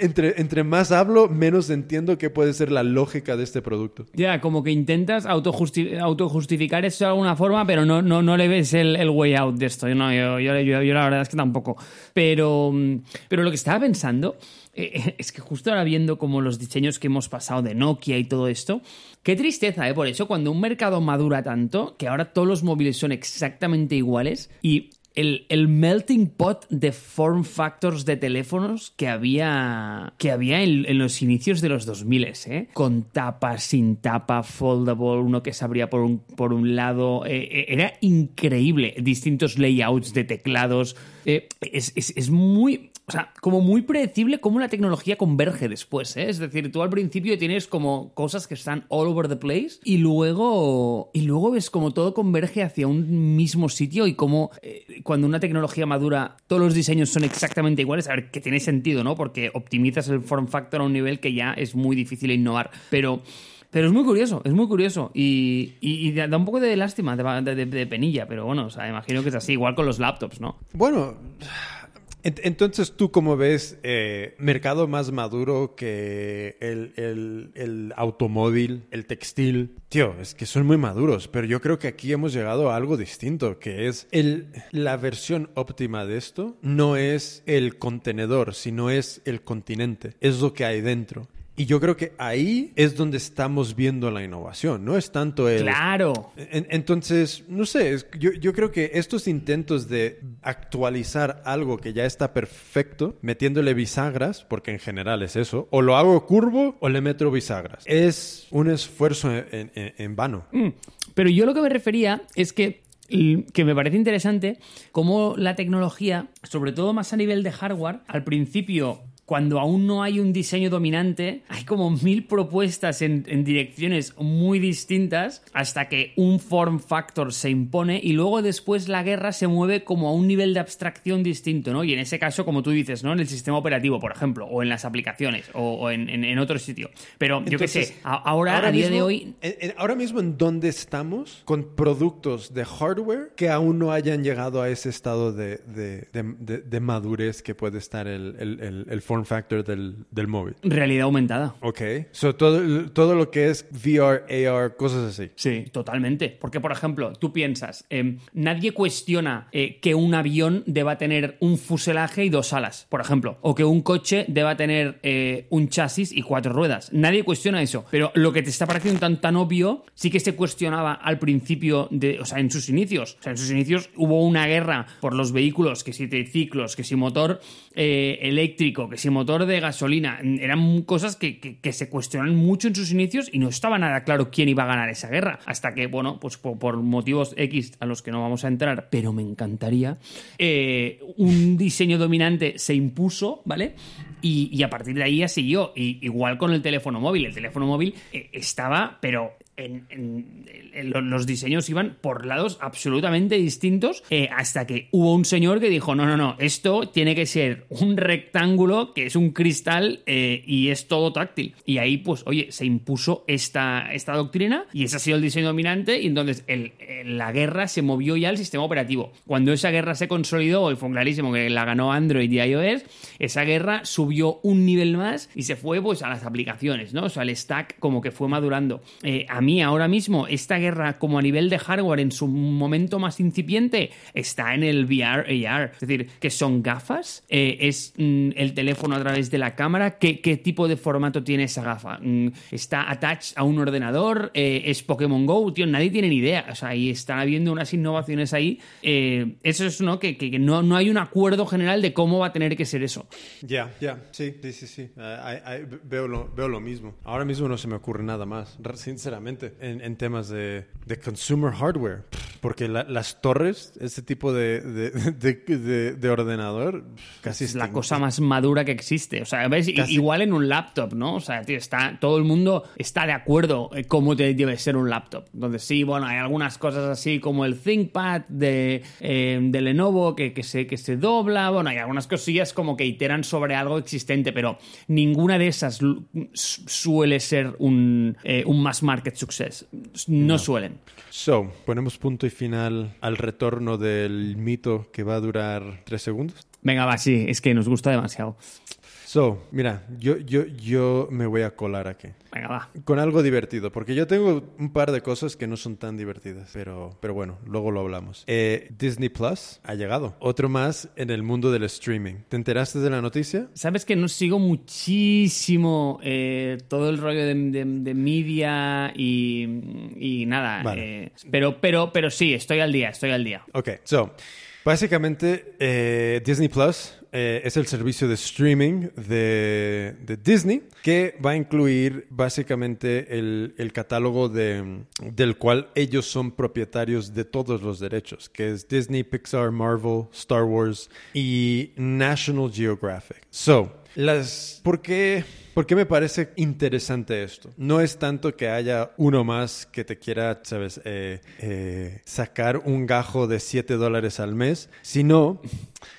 entre, entre más hablo, menos entiendo qué puede ser la lógica de este producto. Ya, como que intentas autojusti- autojustificar eso de alguna forma, pero no, no, no le ves el, el way out de esto. Yo, yo, yo- yo la verdad es que tampoco. Pero, pero lo que estaba pensando eh, es que justo ahora viendo como los diseños que hemos pasado de Nokia y todo esto, qué tristeza, ¿eh? Por eso, cuando un mercado madura tanto, que ahora todos los móviles son exactamente iguales y el, el melting pot de form factors de teléfonos que había, que había en, los inicios de los 2000, ¿eh? Con tapa, sin tapa, foldable, uno que se abría por un, por un lado. eh, eh, era increíble. Distintos layouts de teclados. Eh, es, es- es muy. O sea, como muy predecible cómo la tecnología converge después, ¿eh? Es decir, tú al principio tienes como cosas que están all over the place y luego, y luego ves como todo converge hacia un mismo sitio y como eh, cuando una tecnología madura todos los diseños son exactamente iguales, a ver, que tiene sentido, ¿no? Porque optimizas el form factor a un nivel que ya es muy difícil innovar, pero... Pero es muy curioso, es muy curioso. Y, da un poco de lástima, de, penilla, pero bueno, o sea, imagino que es así, igual con los laptops, ¿no? Bueno, entonces tú como ves eh, mercado más maduro que el, el- el automóvil, el textil. Tío, es que son muy maduros, pero yo creo que aquí hemos llegado a algo distinto, que es el, la versión óptima de esto no es el contenedor, sino es el continente, es lo que hay dentro. Y yo creo que ahí es donde estamos viendo la innovación, no es tanto el... Claro. En- Entonces, no sé, es- yo, yo creo que estos intentos de actualizar algo que ya está perfecto, metiéndole bisagras, porque en general es eso, o lo hago curvo o le meto bisagras, es un esfuerzo en, en- en vano. Mm, Pero yo lo que me refería es que que me parece interesante cómo la tecnología, sobre todo más a nivel de hardware, al principio cuando aún no hay un diseño dominante, hay como mil propuestas en, en direcciones muy distintas hasta que un form factor se impone y luego después la guerra se mueve como a un nivel de abstracción distinto, ¿no? Y en ese caso, como tú dices, ¿no? En el sistema operativo, por ejemplo, o en las aplicaciones, o, o en, en- en otro sitio. Pero yo qué sé, Entonces, a- ahora, a día de mismo- hoy en- en- ahora mismo en dónde estamos con productos de hardware que aún no hayan llegado a ese estado de, de- de- de- de madurez que puede estar el, el- el- el form factor del, del móvil. realidad aumentada. Ok. So, todo, todo lo que es VR, AR, cosas así. Sí, totalmente. Porque, por ejemplo, tú piensas, eh, nadie cuestiona eh, que un avión deba tener un fuselaje y dos alas, por ejemplo, o que un coche deba tener eh, un chasis y cuatro ruedas. Nadie cuestiona eso. Pero lo que te está pareciendo tan, tan obvio, sí que se cuestionaba al principio de, o sea, en sus inicios. O sea, en sus inicios hubo una guerra por los vehículos, que si triciclos, que si motor eh, eléctrico, que si motor de gasolina. Eran cosas que, se cuestionan mucho en sus inicios y no estaba nada claro quién iba a ganar esa guerra. Hasta que, bueno, pues por, motivos X a los que no vamos a entrar, pero me encantaría, eh, un diseño dominante se impuso, ¿vale? Y, y a partir de ahí ya siguió. Y, igual con el teléfono móvil. El teléfono móvil eh, estaba, pero los diseños iban por lados absolutamente distintos eh, hasta que hubo un señor que dijo, no, no, no, esto tiene que ser un rectángulo que es un cristal eh, y es todo táctil. Y ahí, pues, oye, se impuso esta, esta doctrina y ese ha sido el diseño dominante y entonces la guerra se movió ya al sistema operativo. Cuando esa guerra se consolidó y fue clarísimo que la ganó Android y iOS, esa guerra subió un nivel más y se fue pues a las aplicaciones, ¿no? O sea, el stack como que fue madurando. Eh, a mí ahora mismo esta guerra como a nivel de hardware en su momento más incipiente está en el VR AR, es decir, que son gafas, Eh, es mm, el teléfono a través de la cámara, ¿Qué, qué tipo de formato tiene esa gafa? Mm, ¿Está attached a un ordenador? Eh, ¿Es Pokémon Go? Tío, nadie tiene ni idea, o sea, ahí están habiendo unas innovaciones ahí. Eh, eso es, ¿no? Que, no, no hay un acuerdo general de cómo va a tener que ser eso. Ya, ya, sí, sí, sí, sí. Veo, lo, veo lo mismo. Ahora mismo no se me ocurre nada más, sinceramente. Totalmente. En, en temas de, de consumer hardware. Porque la- las torres, ese tipo de, de, de- de- de ordenador, casi es la extin- cosa más madura que existe. O sea, ¿ves? Casi- Igual en un laptop, ¿no? O sea, tío, está, todo el mundo está de acuerdo en cómo te debe ser un laptop. Donde sí, bueno, hay algunas cosas así como el ThinkPad de, eh, de Lenovo que, que, se, que se dobla. Bueno, hay algunas cosillas como que iteran sobre algo existente, pero ninguna de esas suele ser un, eh, un mass market success. No, suelen. So, ponemos punto y final al retorno del mito que va a durar tres segundos. Venga, va, sí, es que nos gusta demasiado. So, mira, yo, yo, yo me voy a colar aquí. Venga, va. Con algo divertido, porque yo tengo un par de cosas que no son tan divertidas, pero, pero bueno, luego lo hablamos. Eh, Disney Plus ha llegado. Otro más en el mundo del streaming. ¿Te enteraste de la noticia? Sabes que no sigo muchísimo eh, todo el rollo de, de- de media y, y nada. Vale. eh, pero, pero, pero sí, estoy al día, estoy al día. Ok, so, básicamente eh, Disney Plus eh, es el servicio de streaming de, de Disney que va a incluir básicamente el, el catálogo de, del cual ellos son propietarios de todos los derechos, que es Disney, Pixar, Marvel, Star Wars y National Geographic. So, las, ¿por qué? ¿Por qué me parece interesante esto? No es tanto que haya uno más que te quiera, sabes, eh, eh, sacar un gajo de 7 dólares al mes, sino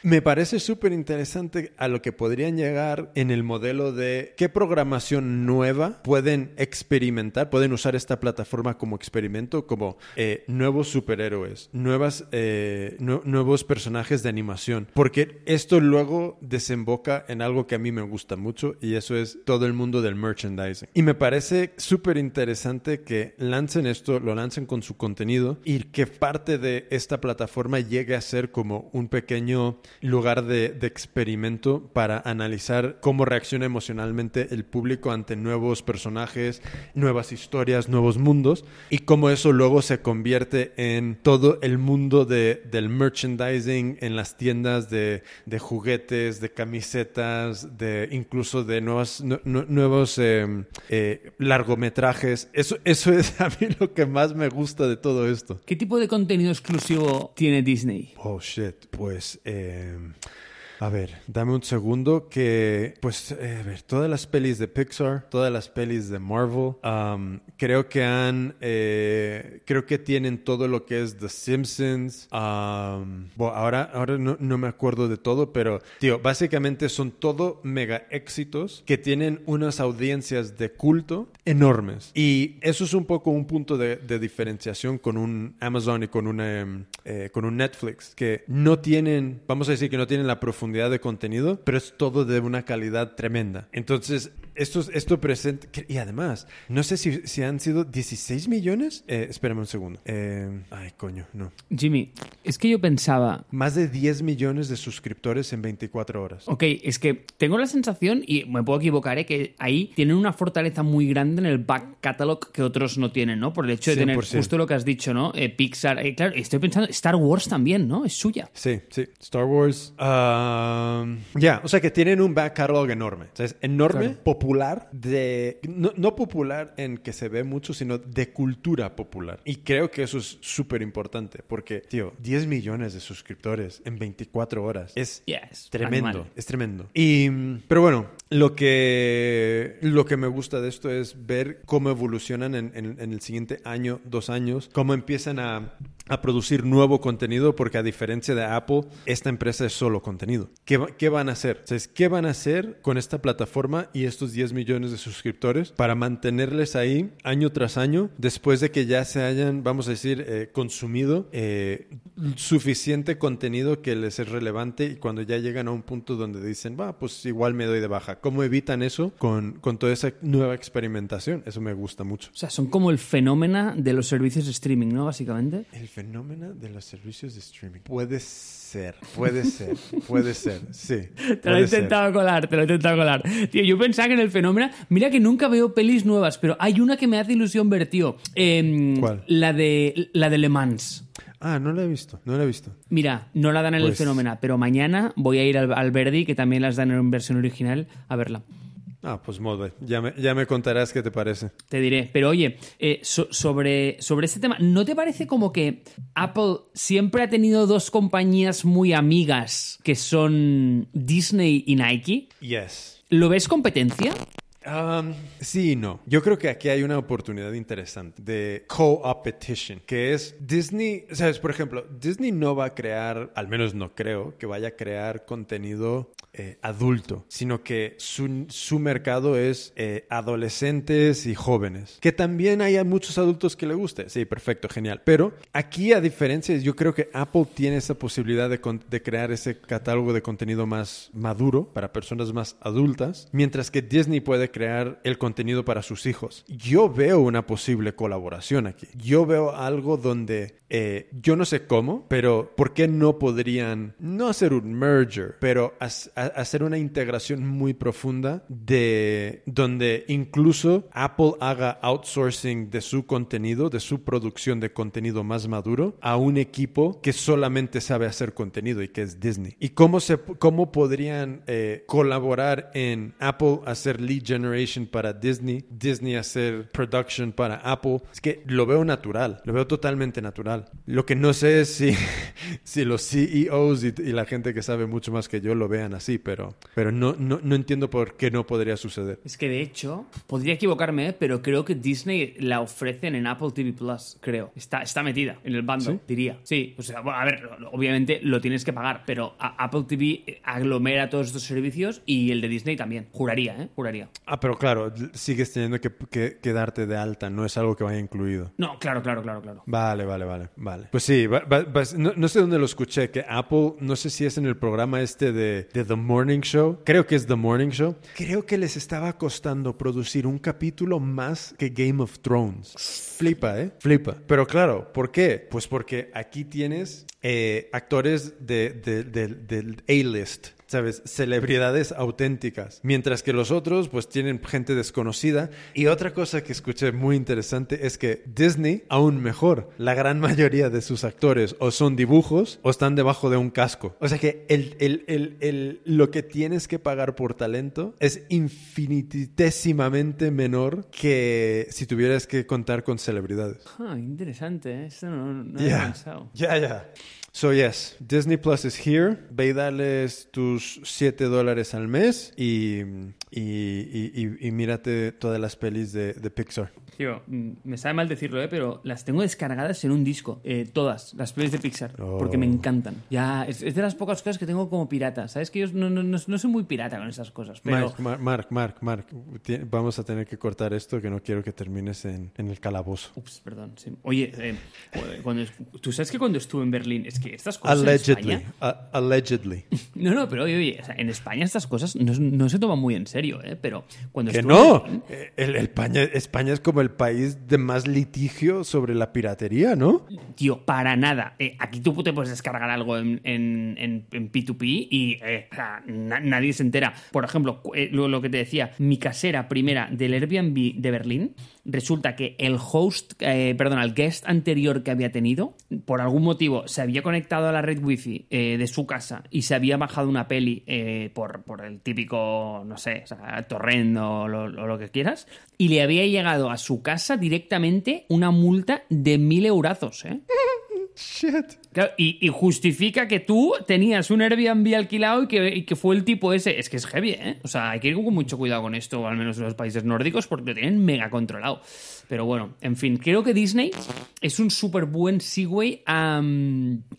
me parece súper interesante a lo que podrían llegar en el modelo de qué programación nueva pueden experimentar, pueden usar esta plataforma como experimento, como eh, nuevos superhéroes, nuevas, eh, nu- nuevos personajes de animación, porque esto luego desemboca en algo que a mí me gusta mucho y eso es todo el mundo del merchandising. Y me parece súper interesante que lancen esto, lo lancen con su contenido y que parte de esta plataforma llegue a ser como un pequeño lugar de, de experimento para analizar cómo reacciona emocionalmente el público ante nuevos personajes, nuevas historias, nuevos mundos y cómo eso luego se convierte en todo el mundo de, del merchandising en las tiendas de, de juguetes, de camisetas, de incluso de nuevas, nu- nu- nuevos eh, eh, largometrajes. Eso, eso es a mí lo que más me gusta de todo esto. ¿Qué tipo de contenido exclusivo tiene Disney? Oh, shit. Pues, eh, a ver, dame un segundo que, pues, eh, a ver, todas las pelis de Pixar, todas las pelis de Marvel, um, creo que han, eh, creo que tienen todo lo que es The Simpsons. um, bueno, ahora, ahora no, no me acuerdo de todo, pero, tío, básicamente son todo mega éxitos que tienen unas audiencias de culto enormes. Y eso es un poco un punto de, de diferenciación con un Amazon y con, una, em, eh, con un Netflix, que no tienen, vamos a decir que no tienen la profundidad de contenido, pero es todo de una calidad tremenda. Entonces, esto, esto presenta, y además, no sé si, si han sido 16 millones. Eh, espérame un segundo. Eh, ay, coño, no. Jimmy, es que yo pensaba, Más de 10 millones de suscriptores en 24 horas. Ok, es que tengo la sensación, y me puedo equivocar, ¿eh? que ahí tienen una fortaleza muy grande en el back catalog que otros no tienen, ¿no? Por el hecho de tener 100%. justo lo que has dicho, ¿no? Eh, Pixar, eh, claro, estoy pensando, Star Wars también, ¿no? Es suya. Sí, sí. Star Wars. um, ya, o sea que tienen un back catalog enorme. O sea, es enorme, Claro. popular, de no, no popular en que se ve mucho, sino de cultura popular. Y creo que eso es súper importante porque, tío, 10 millones de suscriptores en 24 horas es Yes, tremendo. animal. Es tremendo. Y, pero bueno, lo que, lo que me gusta de esto es ver cómo evolucionan en, en- en el siguiente año, dos años, cómo empiezan a, a producir nuevo contenido, porque a diferencia de Apple, esta empresa es solo contenido. ¿Qué, qué van a hacer? O sea, es, ¿Qué van a hacer con esta plataforma y estos 10 millones de suscriptores para mantenerles ahí año tras año después de que ya se hayan, vamos a decir, eh, consumido eh, suficiente contenido que les es relevante y cuando ya llegan a un punto donde dicen, va, pues igual me doy de baja. ¿Cómo evitan eso con, con toda esa nueva experimentación? Eso me gusta mucho. O sea, son como el fenómeno de los servicios de streaming, ¿no? Básicamente. El fenómeno de los servicios de streaming. Puede ser, puede ser, puede ser, sí. Te lo he ser. intentado colar, te lo he intentado colar. Tío, yo pensaba que en el fenómeno. Mira que nunca veo pelis nuevas, pero hay una que me hace ilusión ver, tío. Em, ¿Cuál? La de, la de Le Mans. Ah, no la he visto, no la he visto. Mira, no la dan en el Pues- fenómeno, pero mañana voy a ir al, al Verdi, que también las dan en versión original, a verla. Ah, pues Ya me, ya me contarás qué te parece. Te diré. Pero oye, eh, so- sobre, sobre este tema, ¿no te parece como que Apple siempre ha tenido dos compañías muy amigas que son Disney y Nike? Yes. ¿Lo ves competencia? Um, sí y no. Yo creo que aquí hay una oportunidad interesante de co-opetition, que es Disney, sabes, por ejemplo, Disney no va a crear, al menos no creo, que vaya a crear contenido eh, adulto, sino que su, su mercado es eh, adolescentes y jóvenes, que también haya muchos adultos que le guste. Sí, perfecto, genial. Pero aquí, a diferencia, yo creo que Apple tiene esa posibilidad de, de crear ese catálogo de contenido más maduro para personas más adultas, mientras que Disney puede crear el contenido para sus hijos. Yo veo una posible colaboración aquí. Yo veo algo donde eh, yo no sé cómo, pero ¿por qué no podrían no hacer un merger, pero hacer una integración muy profunda de donde incluso Apple haga outsourcing de su contenido, de su producción de contenido más maduro a un equipo que solamente sabe hacer contenido y que es Disney. ¿Y cómo, se, cómo podrían eh, colaborar en Apple hacer lead generation para Disney, Disney hacer production para Apple? Es que lo veo natural, lo veo totalmente natural. Lo que no sé es si, si los CEOs y, y la gente que sabe mucho más que yo lo vean así, pero, pero no, no, no entiendo por qué no podría suceder. Es que de hecho, podría equivocarme, ¿eh? pero creo que Disney la ofrecen en Apple TV Plus, creo. Está, está metida en el bando, ¿Sí? diría. Sí, o sea, bueno, a ver, obviamente lo tienes que pagar, pero Apple TV aglomera todos estos servicios y el de Disney también. Juraría, ¿eh? Juraría. Ah, pero claro, sigues teniendo que, que, que darte de alta, no es algo que vaya incluido. No, claro, claro, claro, claro. Vale, vale, vale, vale. Pues sí, va- va- va- no, no sé dónde lo escuché, que Apple, no sé si es en el programa este de, de The Morning Show, creo que es The Morning Show, creo que les estaba costando producir un capítulo más que Game of Thrones. Flipa, ¿eh? Flipa. Pero claro, ¿por qué? Pues porque aquí tienes eh, actores de, de- del- del A-list. ¿Sabes? Celebridades auténticas. Mientras que los otros, pues tienen gente desconocida. Y otra cosa que escuché muy interesante es que Disney, aún mejor, la gran mayoría de sus actores o son dibujos o están debajo de un casco. O sea que el, el- el- el- lo que tienes que pagar por talento es infinitesimamente menor que si tuvieras que contar con celebridades. Ah, interesante, ¿eh? Esto no, no pensado. ya, ya. So yes, Disney Plus is here. Ve y dales tus 7 dólares al mes y, y, y- y- mírate todas las pelis de, de Pixar. Tío, mm, me sabe mal decirlo, ¿eh? pero las tengo descargadas en un disco. eh, todas, las pelis de Pixar. Oh. Porque me encantan. Ya, es, es de las pocas cosas que tengo como pirata. ¿Sabes? Que yo no, no, no, no soy muy pirata con esas cosas. Pero. Mark, Mark, Mark, Mark, vamos a tener que cortar esto que no quiero que termines en, en el calabozo. Ups, perdón. sí. Oye, eh, cuando, tú sabes que cuando estuve en Berlín, es que estas cosas. en Allegedly. España- a- allegedly. no, no, pero oye, oye, o sea, en España estas cosas no, no se toman muy en serio, ¿eh? Pero cuando Que en no. Berlín- El, el España, España es como el país de más litigio sobre la piratería, ¿no? Tío, para nada. Eh, aquí tú te puedes descargar algo en, en- en- en P2P y eh, na- nadie se entera. Por ejemplo, eh, lo, lo que te decía, mi casera primera del Airbnb de Berlín, resulta que el host, eh, perdón, el guest anterior que había tenido, por algún motivo se había conectado a la red wifi eh, de su casa y se había bajado una peli eh, por, por el típico, no sé, o sea, torrent o lo, o lo que quieras, y le había llegado a su casa directamente una multa de mil eurazos, ¿eh? Shit. Claro, y, y justifica que tú tenías un Airbnb alquilado y que, y que fue el tipo ese. Es que es heavy, ¿eh? O sea, hay que ir con mucho cuidado con esto, al menos en los países nórdicos, porque lo tienen mega controlado. Pero bueno, en fin, creo que Disney es un súper buen segue a,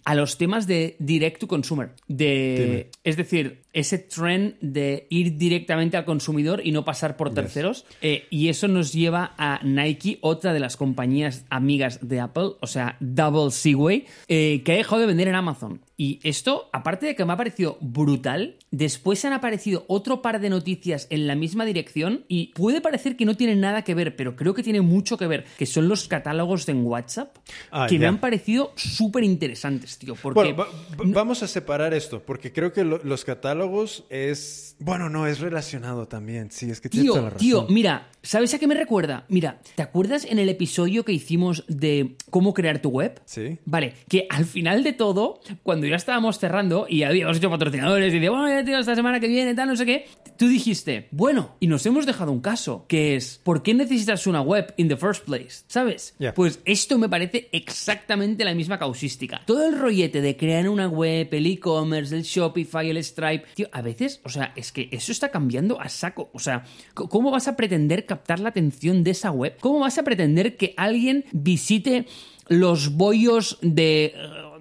a los temas de direct to consumer. De, es decir, ese trend de ir directamente al consumidor y no pasar por terceros. Eh, y eso nos lleva a Nike, otra de las compañías amigas de Apple, o sea, Double Seaway, eh, que ha dejado de vender en Amazon. Y esto, aparte de que me ha parecido brutal, después han aparecido otro par de noticias en la misma dirección y puede parecer que no tienen nada que ver, pero creo que tiene mucho que ver, que son los catálogos en WhatsApp, Ah, que me han parecido súper interesantes, tío. Porque Bueno, va- va- vamos a separar esto, porque creo que lo- los catálogos es... Bueno, no, es relacionado también. Sí, es que tienes toda la Tío, razón. tío, mira, ¿sabes a qué me recuerda? Mira, ¿te acuerdas en el episodio que hicimos de cómo crear tu web? Sí. Vale, que al final de todo, cuando cuando ya estábamos cerrando y habíamos hecho patrocinadores y de, bueno, ya tío, esta semana que viene, tal, no sé qué, tú dijiste, bueno, y nos hemos dejado un caso, que es, ¿por qué necesitas una web in the first place? ¿Sabes? Yeah. Pues esto me parece exactamente la misma causística. Todo el rollete de crear una web, el e-commerce, el Shopify, el Stripe, tío, a veces, o sea, es que eso está cambiando a saco. O sea, ¿cómo vas a pretender captar la atención de esa web? ¿Cómo vas a pretender que alguien visite los bollos de eh,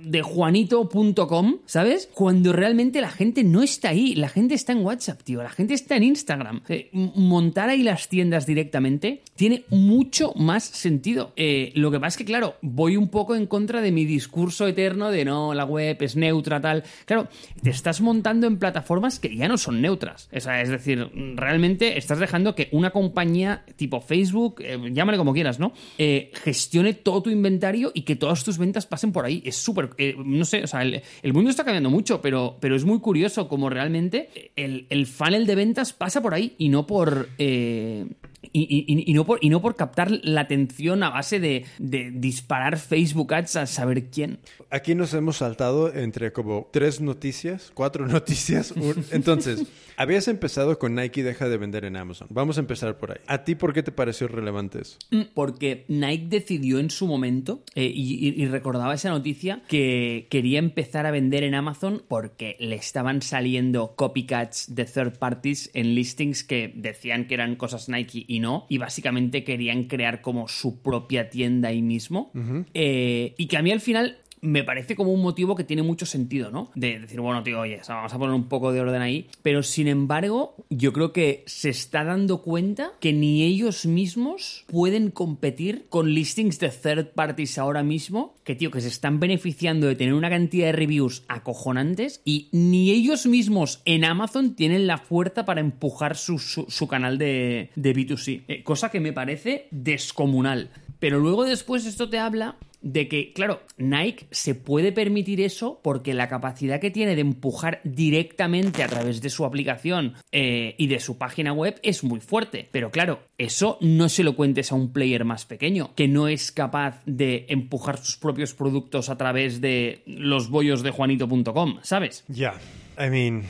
de juanito.com, ¿sabes? Cuando realmente la gente no está ahí, la gente está en WhatsApp, tío, la gente está en Instagram. Eh, montar ahí las tiendas directamente tiene mucho más sentido. Eh, lo que pasa es que, claro, voy un poco en contra de mi discurso eterno de no, la web es neutra, tal. Claro, te estás montando en plataformas que ya no son neutras. O sea, es decir, realmente estás dejando que una compañía tipo Facebook, eh, llámale como quieras, ¿no? Gestione todo tu inventario y que todas tus ventas pasen por ahí. Es súper, eh, no sé, o sea, el, mundo está cambiando mucho, pero, pero es muy curioso como realmente el, el funnel de ventas pasa por ahí y no por... eh, y, y- y no por, y no por captar la atención a base de, de disparar Facebook Ads a saber quién. Aquí nos hemos saltado entre como tres noticias, cuatro noticias. Entonces, habías empezado con Nike deja de vender en Amazon. Vamos a empezar por ahí. ¿A ti por qué te pareció relevante eso? Porque Nike decidió en su momento, eh, y recordaba esa noticia, que quería empezar a vender en Amazon porque le estaban saliendo copycats de third parties en listings que decían que eran cosas Nike y no, y básicamente querían crear como su propia tienda ahí mismo. Eh, y que a mí al final me parece como un motivo que tiene mucho sentido, ¿no? De decir, bueno, tío, oye, vamos a poner un poco de orden ahí. Pero sin embargo, yo creo que se está dando cuenta que ni ellos mismos pueden competir con listings de third parties ahora mismo, que, tío, que se están beneficiando de tener una cantidad de reviews acojonantes y ni ellos mismos en Amazon tienen la fuerza para empujar su, su- canal de, de B2C. Eh, cosa que me parece descomunal. Pero luego después esto te habla de que, claro, Nike se puede permitir eso porque la capacidad que tiene de empujar directamente a través de su aplicación eh, y de su página web es muy fuerte. Pero claro, eso no se lo cuentes a un player más pequeño, que no es capaz de empujar sus propios productos a través de los bollos de juanito.com, ¿sabes? Ya. I mean,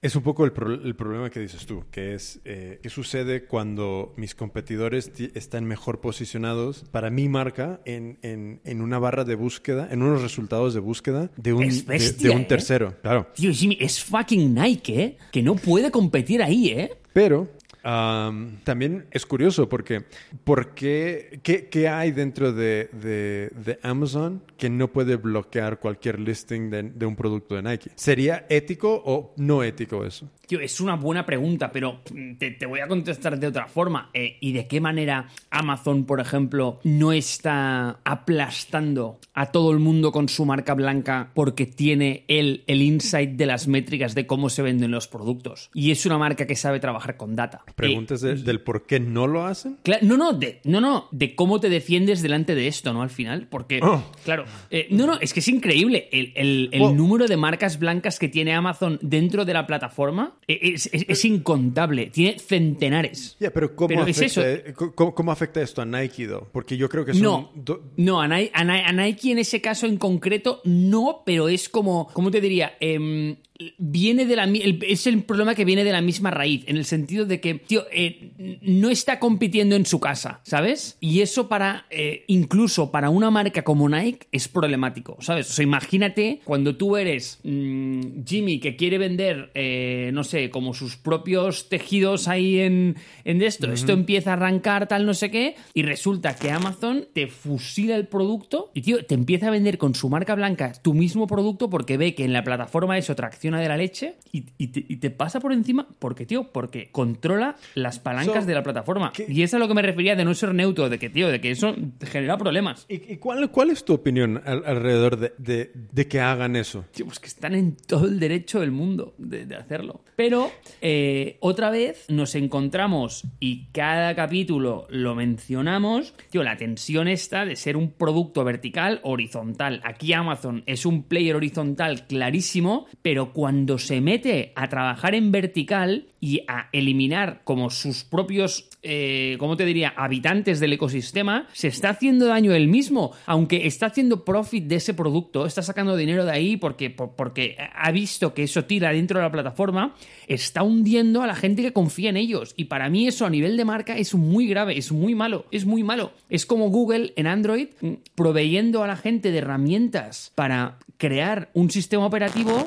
es un poco el, pro- el problema que dices tú, que es eh, qué sucede cuando mis competidores ti- están mejor posicionados para mi marca en, en- en una barra de búsqueda, en unos resultados de búsqueda de un, de un ¿eh? tercero. Claro. Tío, Jimmy, es fucking Nike, ¿eh? Que no puede competir ahí, ¿eh? Pero am, también es curioso porque ¿por qué, qué, hay dentro de, Amazon que no puede bloquear cualquier listing de, un producto de Nike? ¿Sería ético o no ético eso? Tío, es una buena pregunta, pero mm, te, te voy a contestar de otra forma. Eh, ¿Y de qué manera Amazon, por ejemplo, no está aplastando a todo el mundo con su marca blanca porque tiene el, el insight de las métricas de cómo se venden los productos? Y es una marca que sabe trabajar con data. ¿Preguntas de- del por qué no lo hacen? No, no, de, no, no, de cómo te defiendes delante de esto, ¿no? Al final, porque, Oh. claro, eh, no, no, es que es increíble el, el- el Oh. número de marcas blancas que tiene Amazon dentro de la plataforma eh, es, es- es incontable, tiene centenares. Ya, pero ¿cómo, Pero es afecta, eso. eh, ¿cómo, cómo afecta esto a Nike, though? Porque yo creo que son... No, no, a Ni- a Nike en ese caso en concreto no, pero es como, ¿cómo te diría? Em, viene de la el- es el problema que viene de la misma raíz, en el sentido de que, tío, eh, no está compitiendo en su casa, ¿sabes? Y eso para, eh, incluso para una marca como Nike es problemático, ¿sabes? O sea, imagínate cuando tú eres mm, Jimmy que quiere vender, eh, no sé, como sus propios tejidos ahí en, en esto, esto empieza a arrancar tal no sé qué, y resulta que Amazon te fusila el producto y, tío, te empieza a vender con su marca blanca tu mismo producto porque ve que en la plataforma eso tracciona de la leche y, y te, y te pasa por encima, porque, tío, porque controla las palancas So, de la plataforma. ¿qué- Y es a lo que me refería de no ser neutro, de que, tío, de que eso genera problemas. ¿Y, y cuál, cuál es tu opinión al- alrededor de, de- de que hagan eso? Tío, pues que están en todo el derecho del mundo de, de hacerlo. Pero eh, otra vez nos encontramos y cada capítulo lo mencionamos, tío, la tensión esta de ser un producto vertical horizontal. Aquí Amazon es un player horizontal clarísimo, pero cuando se mete a trabajar en vertical, y a eliminar como sus propios, eh, ¿cómo te diría?, habitantes del ecosistema, se está haciendo daño él mismo, aunque está haciendo profit de ese producto, está sacando dinero de ahí porque, porque ha visto que eso tira dentro de la plataforma, está hundiendo a la gente que confía en ellos. Y para mí eso a nivel de marca es muy grave, es muy malo, es muy malo. Es como Google en Android mm, proveyendo a la gente de herramientas para crear un sistema operativo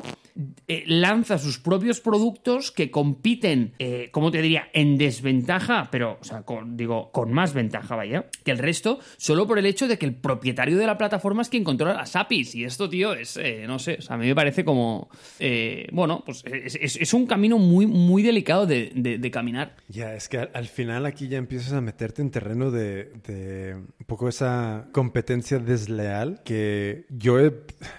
eh, lanza sus propios productos que compiten, eh, como te diría?, en desventaja, pero, o sea, con, digo, con más ventaja, vaya, que el resto, solo por el hecho de que el propietario de la plataforma es quien controla las APIs. Y esto, tío, es, eh, no sé, o sea, a mí me parece como, bueno, pues es, un camino muy, muy delicado de, caminar. Ya, es que al, final aquí ya empiezas a meterte en terreno de, de un poco esa competencia desleal que yo he,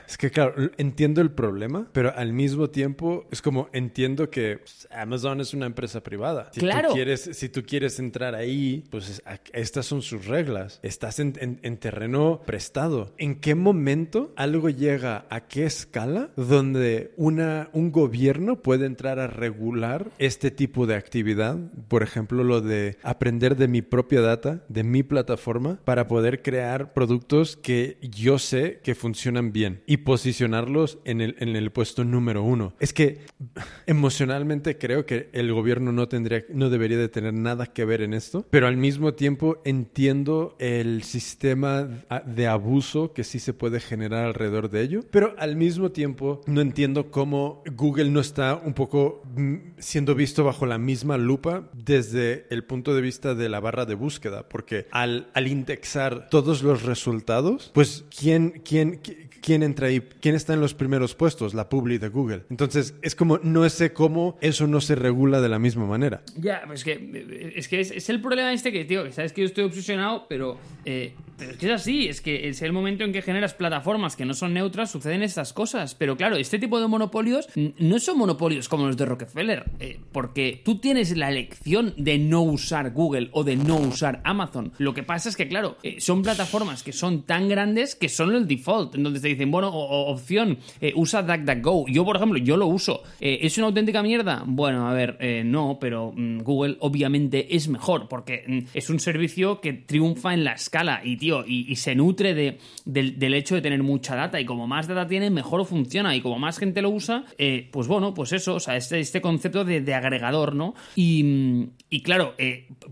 es que, claro, entiendo el problema, pero al mismo tiempo es como entiendo que pues, Amazon es una empresa privada. Si claro. Tú quieres, si tú quieres entrar ahí, pues estas son sus reglas. Estás en, terreno prestado. ¿En qué momento algo llega a qué escala donde una, un gobierno puede entrar a regular este tipo de actividad? Por ejemplo, lo de aprender de mi propia data, de mi plataforma, para poder crear productos que yo sé que funcionan bien y posicionarlos en el, en el puesto número uno. Es que emocionalmente creo que el gobierno no tendría, no debería de tener nada que ver en esto, pero al mismo tiempo entiendo el sistema de abuso que sí se puede generar alrededor de ello, pero al mismo tiempo no entiendo cómo Google no está un poco mm, siendo visto bajo la misma lupa desde el punto de vista de la barra de búsqueda, porque al, al indexar todos los resultados, pues ¿quién, quién, quién entra ahí? ¿Quién está en los primeros puestos? La publi de Google. Entonces, es como, no sé cómo eso no se regula de la misma manera. Ya, pues que, es que es, el problema este que, tío, que sabes que yo estoy obsesionado, pero, eh, es que es así, es que es el momento en que generas plataformas que no son neutras, suceden estas cosas. Pero claro, este tipo de monopolios no son monopolios como los de Rockefeller, eh, porque tú tienes la elección de no usar Google o de no usar Amazon. Lo que pasa es que, claro, eh, son plataformas que son tan grandes que son el default, en donde te dicen, bueno, opción, usa DuckDuckGo yo, por ejemplo, yo lo uso. Eh, ¿Es una auténtica mierda? Bueno, a ver, eh, no, pero mm, Google obviamente es mejor porque mm, es un servicio que triunfa en la escala y, tío, y, se nutre de, del, hecho de tener mucha data y como más data tiene, mejor funciona y como más gente lo usa, eh, pues bueno, pues eso, o sea, este, este concepto de, agregador, ¿no? Y, y claro,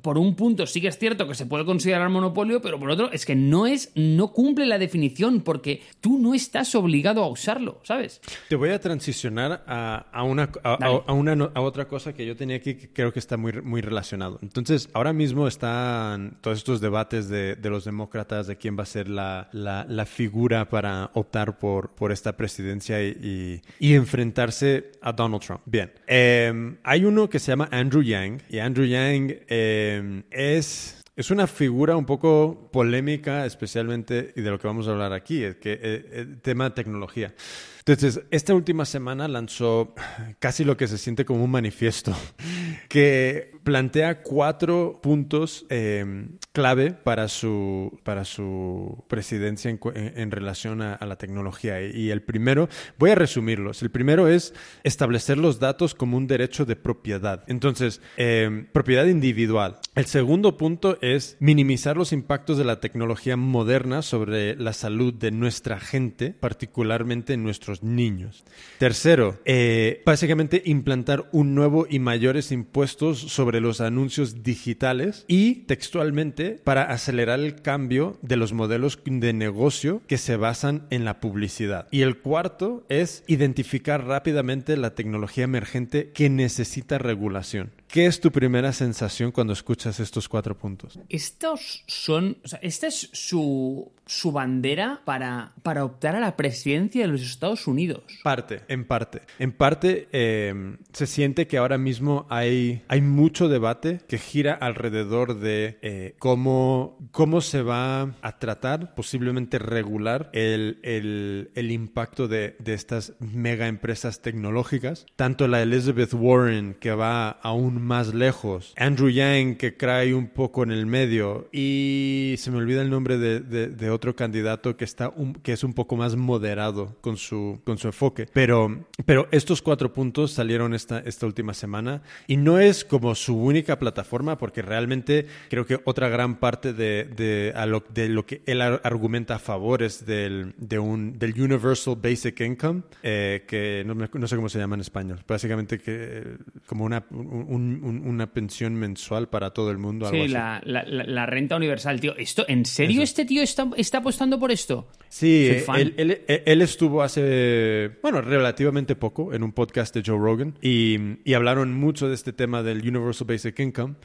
por un punto sí que es cierto que se puede considerar monopolio, pero por otro es que no es, no cumple la definición porque tú no estás obligado a usarlo, ¿sabes? Te voy a transicionar a, una, a, una, a otra cosa que yo tenía aquí que creo que está muy, muy relacionado. Entonces, ahora mismo están todos estos debates de, de los demócratas de quién va a ser la, la, figura para optar por, por esta presidencia y, y, enfrentarse a Donald Trump. Bien, em, hay uno que se llama Andrew Yang y Andrew Yang em, es... Es una figura un poco polémica, especialmente, y de lo que vamos a hablar aquí, es que eh, el tema de tecnología. Entonces, esta última semana lanzó casi lo que se siente como un manifiesto que plantea cuatro puntos eh, clave para su, para su presidencia en, relación a, la tecnología. Y el primero, voy a resumirlos. El primero es establecer los datos como un derecho de propiedad. Entonces, eh, propiedad individual. El segundo punto es minimizar los impactos de la tecnología moderna sobre la salud de nuestra gente, particularmente en niños. Tercero, eh, básicamente implantar un nuevo y mayores impuestos sobre los anuncios digitales y textualmente para acelerar el cambio de los modelos de negocio que se basan en la publicidad. Y el cuarto es identificar rápidamente la tecnología emergente que necesita regulación. ¿Qué es tu primera sensación cuando escuchas estos cuatro puntos? Estos son, o sea, esta es su, su bandera para, para optar a la presidencia de los Estados Unidos. Parte, en parte. En parte eh, se siente que ahora mismo hay, hay mucho debate que gira alrededor de eh, cómo, cómo se va a tratar, posiblemente regular, el, el, el impacto de, de estas mega empresas tecnológicas. Tanto la Elizabeth Warren, que va aún más lejos. Andrew Yang, que cae un poco en el medio. Y se me olvida el nombre de, de, otro candidato que, está que es un poco más moderado con su, con su enfoque. Pero, pero estos cuatro puntos salieron esta, esta última semana. Y no es como su única plataforma, porque realmente creo que otra gran parte de, de, lo, de lo, que él argumenta a favor es del, de un, del Universal Basic Income, eh, que no, no, sé cómo se llama en español. Básicamente que como una, una pensión mensual para todo el mundo. Sí, la, la, renta universal, tío. ¿Esto, ¿En serio este tío está, está apostando por esto? Sí, él, él, él, estuvo hace, bueno, relativamente poco en un podcast de Joe Rogan y, y hablaron mucho de este tema del Universal Basic Income.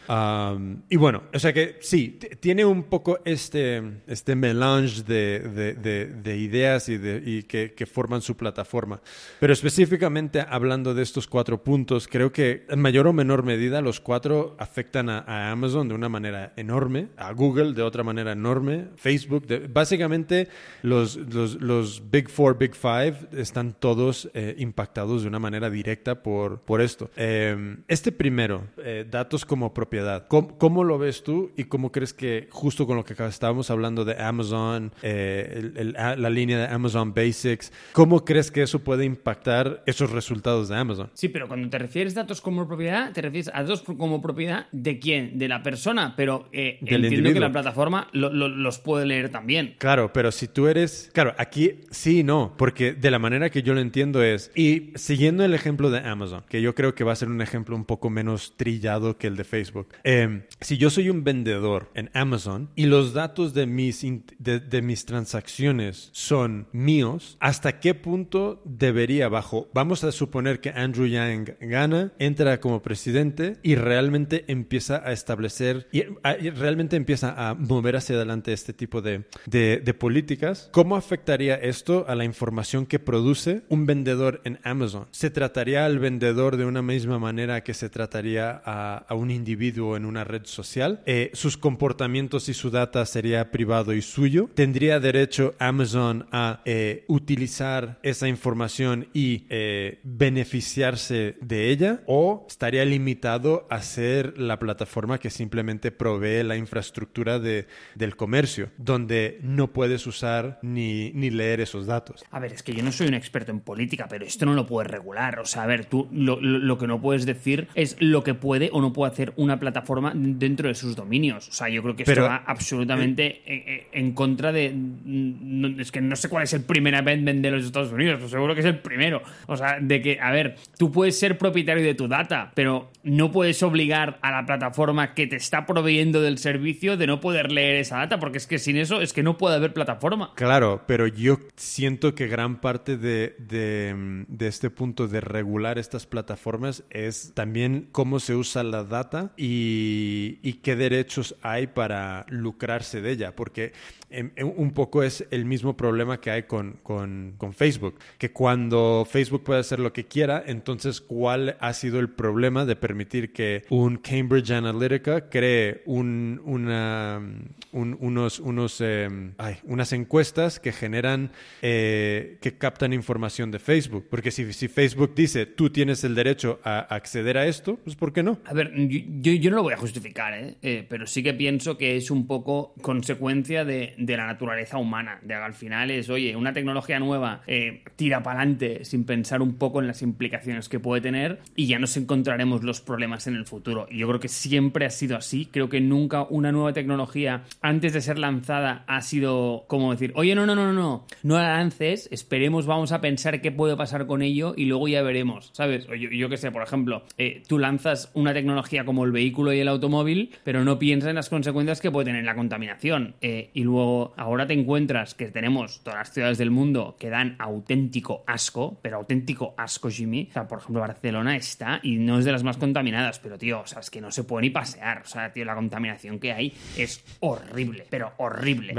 y bueno, o sea que sí, tiene un poco este, este melange de, de, de, ideas y, de, y que, que, forman su plataforma. Pero específicamente hablando de estos cuatro puntos, creo que en mayor o menor medida los cuatro afectan a, Amazon de una manera enorme, a Google de otra manera enorme, Facebook, básicamente los, los, los, Big Four, Big Five están todos eh, impactados de una manera directa por, por esto. Em, este primero, eh, datos como propiedad, ¿Cómo, ¿cómo, lo ves tú y cómo crees que justo con lo que estábamos hablando de Amazon, eh, la línea de Amazon Basics, ¿cómo crees que eso puede impactar esos resultados de Amazon? Sí, pero cuando te refieres a datos como propiedad, te refieres a datos como propiedad de quién, de la persona, pero eh, entiendo que la plataforma los puede leer también. Claro, pero si tú eres, claro, aquí sí y no, porque de la manera que yo lo entiendo es, y siguiendo el ejemplo de Amazon, que yo creo que va a ser un ejemplo un poco menos trillado que el de Facebook, em, si yo soy un vendedor en Amazon y los datos de mis, de mis transacciones son míos, ¿hasta qué punto debería bajo, vamos a suponer que Andrew Yang gana, entra como presidente y realmente empieza a establecer y, realmente empieza a mover hacia adelante este tipo de, de, políticas, ¿cómo afectaría esto a la información que produce un vendedor en Amazon? ¿Se trataría al vendedor de una misma manera que se trataría a, a un individuo en una red social? Eh, ¿Sus comportamientos y su data sería privado y suyo? ¿Tendría derecho Amazon a eh, utilizar esa información y eh, beneficiarse de ella? ¿O estaría limitado a ser la plataforma que simplemente provee la infraestructura de, del comercio, donde no puedes usar ni, ni leer esos datos. A ver, es que yo no soy un experto en política, pero esto no lo puedes regular. O sea, a ver, tú lo, lo, que no puedes decir es lo que puede o no puede hacer una plataforma dentro de sus dominios. O sea, yo creo que esto va absolutamente eh, en, contra de... es que no sé cuál es el primer amendment de los Estados Unidos, pero seguro que es el primero. O sea, de que, a ver, tú puedes ser propietario de tu data, pero no puedes obligar a la plataforma que te está proveyendo del servicio de no poder leer esa data, porque es que sin eso es que no puede haber plataforma. Claro, pero yo siento que gran parte de, de, este punto de regular estas plataformas es también cómo se usa la data y qué derechos hay para lucrarse de ella, porque un poco es el mismo problema que hay con, con, Facebook, que cuando Facebook puede hacer lo que quiera, entonces ¿cuál ha sido el problema de permitir que un Cambridge Analytica cree un, una, unos, unos, em, unas encuestas que generan, eh, que captan información de Facebook? Porque si, si, Facebook dice, tú tienes el derecho a acceder a esto, pues ¿por qué no? A ver, yo, yo no lo voy a justificar, ¿eh? Eh, pero sí que pienso que es un poco consecuencia de de la naturaleza humana. De al final es, oye, una tecnología nueva eh, tira para adelante sin pensar un poco en las implicaciones que puede tener y ya nos encontraremos los problemas en el futuro. Y yo creo que siempre ha sido así. Creo que nunca una nueva tecnología antes de ser lanzada ha sido como decir, oye, no, no, no, no, no, la lances, esperemos, vamos a pensar qué puede pasar con ello y luego ya veremos, ¿sabes? Yo, yo qué sé, por ejemplo, eh, tú lanzas una tecnología como el vehículo y el automóvil, pero no piensas en las consecuencias que puede tener la contaminación. Eh, y luego ahora te encuentras que tenemos todas las ciudades del mundo que dan auténtico asco, pero auténtico asco, Jimmy. O sea, por ejemplo, Barcelona está y no es de las más contaminadas, pero tío, o sea, es que no se puede ni pasear. O sea, tío, la contaminación que hay es horrible, pero horrible.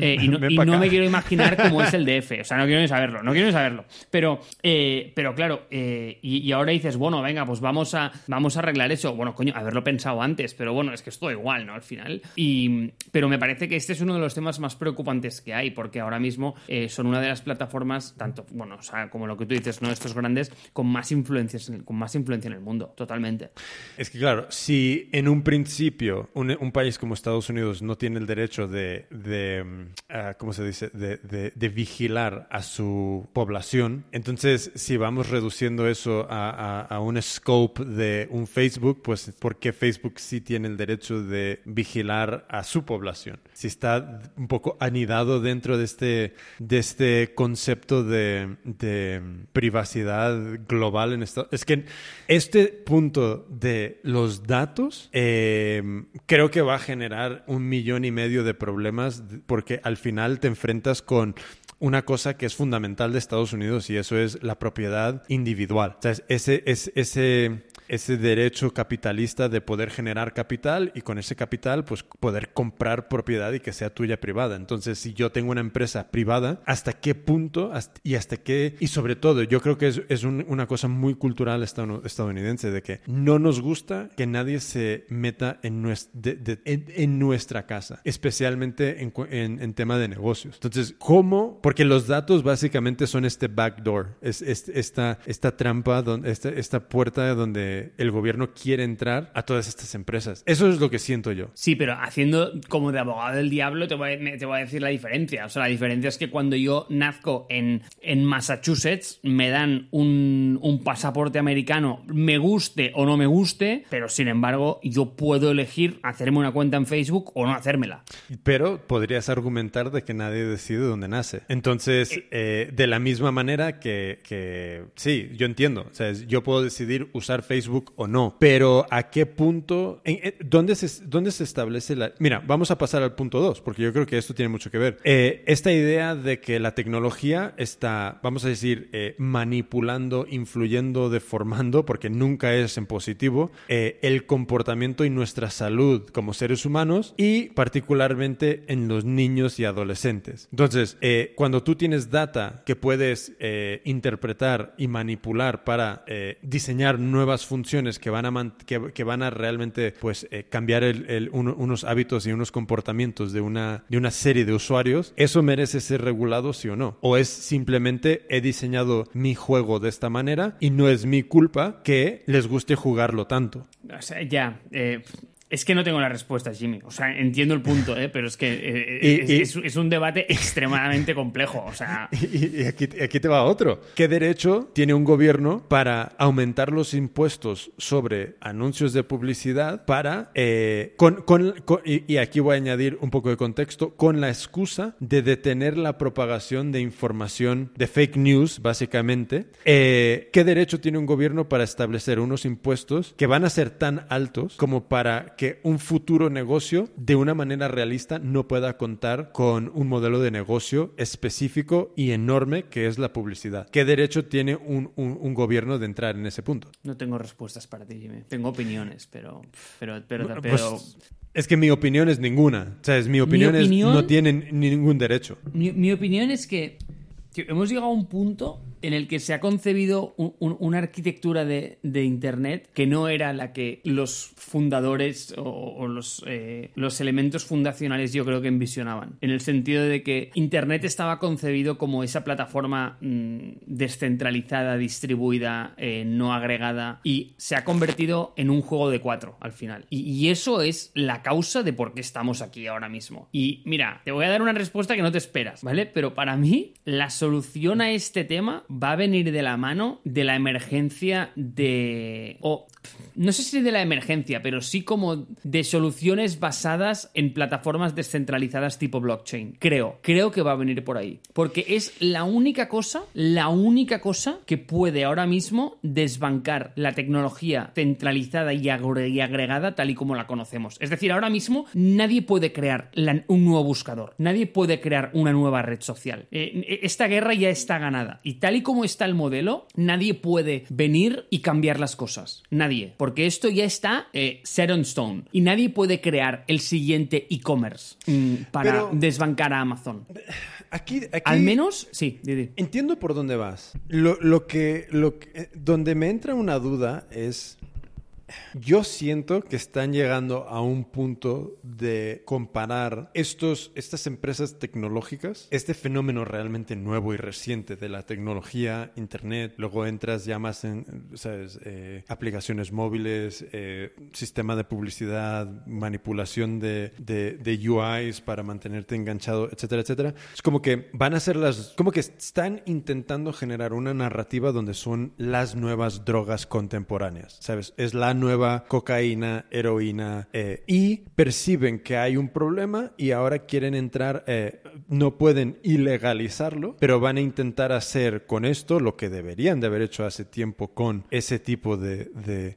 Eh, y no, me quiero imaginar cómo es el DF. O sea, no quiero ni saberlo, no quiero ni saberlo. Pero, eh, pero claro, eh, y, ahora dices, bueno, venga, pues vamos a, vamos a arreglar eso. Bueno, coño, haberlo pensado antes, pero bueno, es que es todo igual, ¿no? Al final. Y, pero me parece que este es uno de los temas más preocupantes que hay, porque ahora mismo eh, son una de las plataformas, tanto, bueno, o sea, como lo que tú dices, ¿no? Estos grandes, con más influencias, con más influencia en el mundo, totalmente. Es que claro, si en un principio un, país como Estados Unidos no tiene el derecho de, de uh, ¿cómo se dice?, de, vigilar a su población, entonces si vamos reduciendo eso a, a, un scope de un Facebook, pues ¿por qué Facebook sí tiene el derecho de vigilar a su población? Si está un poco anidado dentro de este, de este concepto de, de privacidad global en Estados Es que este punto de los datos eh, creo que va a generar un millón y medio de problemas porque al final te enfrentas con una cosa que es fundamental de Estados Unidos y eso es la propiedad individual. O sea, ese, ese, ese, ese derecho capitalista de poder generar capital y con ese capital pues poder comprar propiedad y que sea tuya privada. Entonces, si yo tengo una empresa privada, ¿hasta qué punto y hasta qué? Y sobre todo, yo creo que es, es un, una cosa muy cultural estadounidense de que no nos gusta que nadie se meta en, nuestra, de, de, en, en nuestra casa, especialmente en, en, en, tema de negocios. Entonces, ¿cómo? Porque los datos básicamente son este backdoor, es, es esta, esta trampa, donde, esta, esta puerta donde el gobierno quiere entrar a todas estas empresas. Eso es lo que siento yo. Sí, pero haciendo como de abogado del diablo te voy a, te voy a decir la diferencia. O sea, la diferencia es que cuando yo nazco en, en Massachusetts me dan un, un pasaporte americano, me guste o no me guste, pero sin embargo yo puedo elegir hacerme una cuenta en Facebook o no hacérmela. Pero podrías argumentar de que nadie decide dónde nace. Entonces, eh, de la misma manera que, que, sí, yo entiendo. O sea, yo puedo decidir usar Facebook o no, pero ¿a qué punto? En, en, ¿dónde, se, ¿Dónde se establece la...? Mira, vamos a pasar al punto 2, porque yo creo que esto tiene mucho que ver. Eh, esta idea de que la tecnología está, vamos a decir, eh, manipulando, influyendo, deformando, porque nunca es en positivo, eh, el comportamiento y nuestra salud como seres humanos y particularmente en los niños y adolescentes. Entonces, eh, cuando tú tienes data que puedes eh, interpretar y manipular para eh, diseñar nuevas funciones que van a, que, que, van a realmente pues, cambiar el, el, uno, unos hábitos y unos comportamientos de una, de una serie de usuarios, ¿eso merece ser regulado sí o no? ¿O es simplemente he diseñado mi juego de esta manera y no es mi culpa que les guste jugarlo tanto? O sea, ya, eh, es que no tengo la respuesta, Jimmy. O sea, entiendo el punto, ¿eh? pero es que eh, y, es, y, es, un debate extremadamente complejo. O sea... Y, y aquí, aquí, te va otro. ¿Qué derecho tiene un gobierno para aumentar los impuestos sobre anuncios de publicidad para, eh, con, con, con, y, aquí voy a añadir un poco de contexto, con la excusa de detener la propagación de información de fake news, básicamente? Eh, ¿Qué derecho tiene un gobierno para establecer unos impuestos que van a ser tan altos como para que un futuro negocio de una manera realista no pueda contar con un modelo de negocio específico y enorme que es la publicidad. ¿Qué derecho tiene un, un, un gobierno de entrar en ese punto? No tengo respuestas para ti, Jimmy. Tengo opiniones, pero... pero, pero, pero... Pues, es que mi opinión es ninguna. O sea, es, mi opinión, mi opinión es no tienen ningún derecho. Mi, mi opinión es que tío, hemos llegado a un punto en el que se ha concebido un, un, una arquitectura de, Internet que no era la que los fundadores o, eh, los, elementos fundacionales yo creo que envisionaban. En el sentido de que Internet estaba concebido como esa plataforma mmm, descentralizada, distribuida, eh, no agregada y se ha convertido en un juego de cuatro al final. Y, eso es la causa de por qué estamos aquí ahora mismo. Y mira, te voy a dar una respuesta que no te esperas, ¿vale? Pero para mí la solución a este tema va a venir de la mano de la emergencia de... no sé si de la emergencia, pero sí como de soluciones basadas en plataformas descentralizadas tipo blockchain. Creo, creo que va a venir por ahí. Porque es la única cosa, la única cosa que puede ahora mismo desbancar la tecnología centralizada y, agregada tal y como la conocemos. Es decir, ahora mismo nadie puede crear un nuevo buscador, nadie puede crear una nueva red social. Eh, esta guerra ya está ganada. Y tal y como está el modelo, nadie puede venir y cambiar las cosas. Nadie nadie, porque esto ya está eh, set on stone y nadie puede crear el siguiente e-commerce mm, para Pero, desbancar a Amazon. Aquí, aquí, Al menos, sí, Didi. Entiendo por dónde vas. Lo, lo, que, lo que, donde me entra una duda es yo siento que están llegando a un punto de comparar estos, estas empresas tecnológicas, este fenómeno realmente nuevo y reciente de la tecnología, Internet, luego entras ya más en, ¿sabes? Eh, aplicaciones móviles, eh, sistema de publicidad, manipulación de, de, de UIs para mantenerte enganchado, etcétera, etcétera. Es como que van a ser las, como que están intentando generar una narrativa donde son las nuevas drogas contemporáneas, ¿sabes? Es la nueva cocaína, heroína, eh, y perciben que hay un problema y ahora quieren entrar, eh, no pueden ilegalizarlo, pero van a intentar hacer con esto lo que deberían de haber hecho hace tiempo con ese tipo de,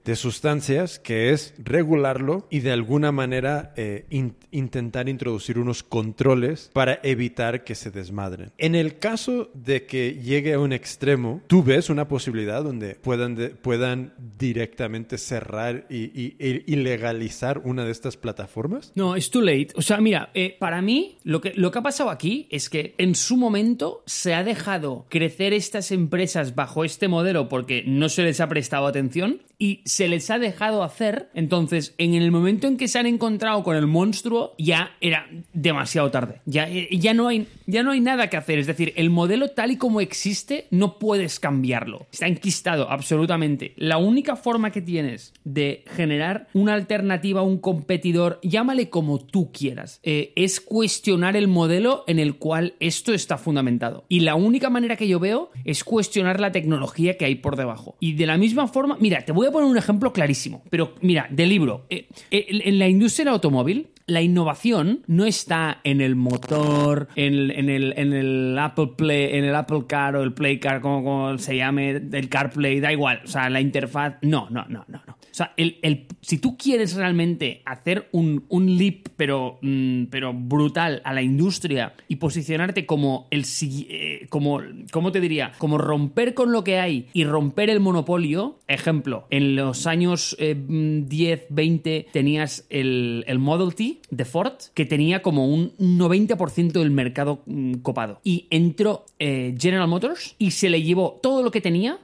de, sustancias, que es regularlo y de alguna manera eh, in, intentar introducir unos controles para evitar que se desmadren. En el caso de que llegue a un extremo, tú ves una posibilidad donde puedan, puedan directamente cerrar y, ilegalizar una de estas plataformas? No, es too late. O sea, mira, eh, para mí lo que, lo que ha pasado aquí es que en su momento se ha dejado crecer estas empresas bajo este modelo porque no se les ha prestado atención y se les ha dejado hacer. Entonces, en el momento en que se han encontrado con el monstruo, ya era demasiado tarde. Ya, eh, ya, no hay, ya no hay nada que hacer. Es decir, el modelo tal y como existe, no puedes cambiarlo. Está enquistado, absolutamente. La única forma que tienes de generar una alternativa, un competidor, llámale como tú quieras, eh, es cuestionar el modelo en el cual esto está fundamentado. Y la única manera que yo veo es cuestionar la tecnología que hay por debajo. Y de la misma forma, mira, te voy a poner un ejemplo clarísimo, pero mira, del libro. Eh, eh, en la industria del automóvil, la innovación no está en el motor, en, en, el, en, el, Apple Play, en el Apple Car o el Play Car, como, como se llame, el CarPlay, da igual. O sea, la interfaz. No, no, no, no, no. O sea, el, el, si tú quieres realmente hacer un, un leap, pero, mm, pero brutal a la industria y posicionarte como el eh, como, ¿cómo te diría? Como romper con lo que hay y romper el monopolio. Ejemplo, en los años eh, 10, 20 tenías el, el Model T de Ford que tenía como un 90% del mercado mm, copado. Y entró eh, General Motors y se le llevó todo lo que tenía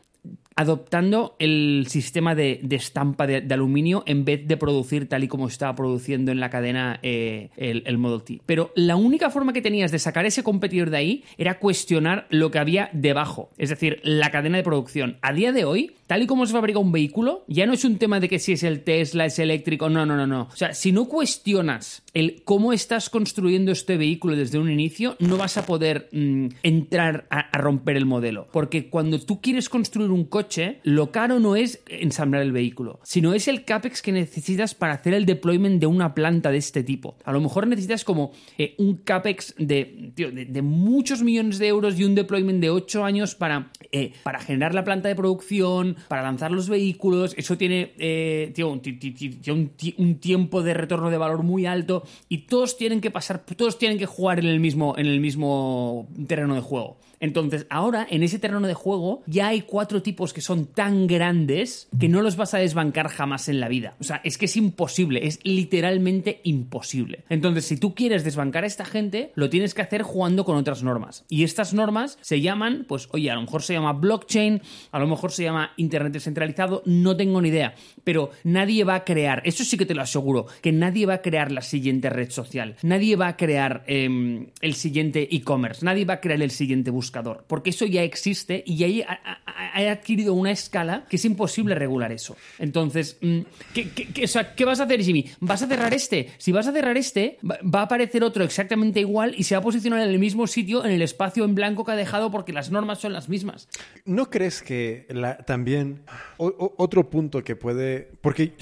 adoptando el sistema de, de estampa de, aluminio en vez de producir tal y como estaba produciendo en la cadena eh, el, el, Model T. Pero la única forma que tenías de sacar ese competidor de ahí era cuestionar lo que había debajo, es decir, la cadena de producción. A día de hoy, tal y como se fabrica un vehículo, ya no es un tema de que si es el Tesla, es eléctrico, no, no, no, no. O sea, si no cuestionas el cómo estás construyendo este vehículo desde un inicio, no vas a poder mmm, entrar a, romper el modelo. Porque cuando tú quieres construir un coche, lo caro no es ensamblar el vehículo, sino es el CAPEX que necesitas para hacer el deployment de una planta de este tipo. A lo mejor necesitas como eh, un CAPEX de, tío, de, muchos millones de euros y un deployment de 8 años para, eh, para generar la planta de producción, para lanzar los vehículos. Eso tiene eh, un, un, un, tiempo de retorno de valor muy alto y todos tienen que pasar, todos tienen que jugar en el mismo, en el mismo terreno de juego. Entonces, ahora en ese terreno de juego ya hay cuatro tipos que son tan grandes que no los vas a desbancar jamás en la vida. O sea, es que es imposible, es literalmente imposible. Entonces, si tú quieres desbancar a esta gente, lo tienes que hacer jugando con otras normas. Y estas normas se llaman, pues, oye, a lo mejor se llama blockchain, a lo mejor se llama Internet descentralizado, no tengo ni idea. Pero nadie va a crear, eso sí que te lo aseguro, que nadie va a crear la siguiente red social, nadie va a crear eh, el siguiente e-commerce, nadie va a crear el siguiente buscador porque eso ya existe y ya ha, adquirido una escala que es imposible regular eso. Entonces, ¿qué, qué, qué, o sea, ¿qué vas a hacer, Jimmy? ¿Vas a cerrar este? Si vas a cerrar este, va a aparecer otro exactamente igual y se va a posicionar en el mismo sitio, en el espacio en blanco que ha dejado porque las normas son las mismas. ¿No crees que también otro punto que puede... Porque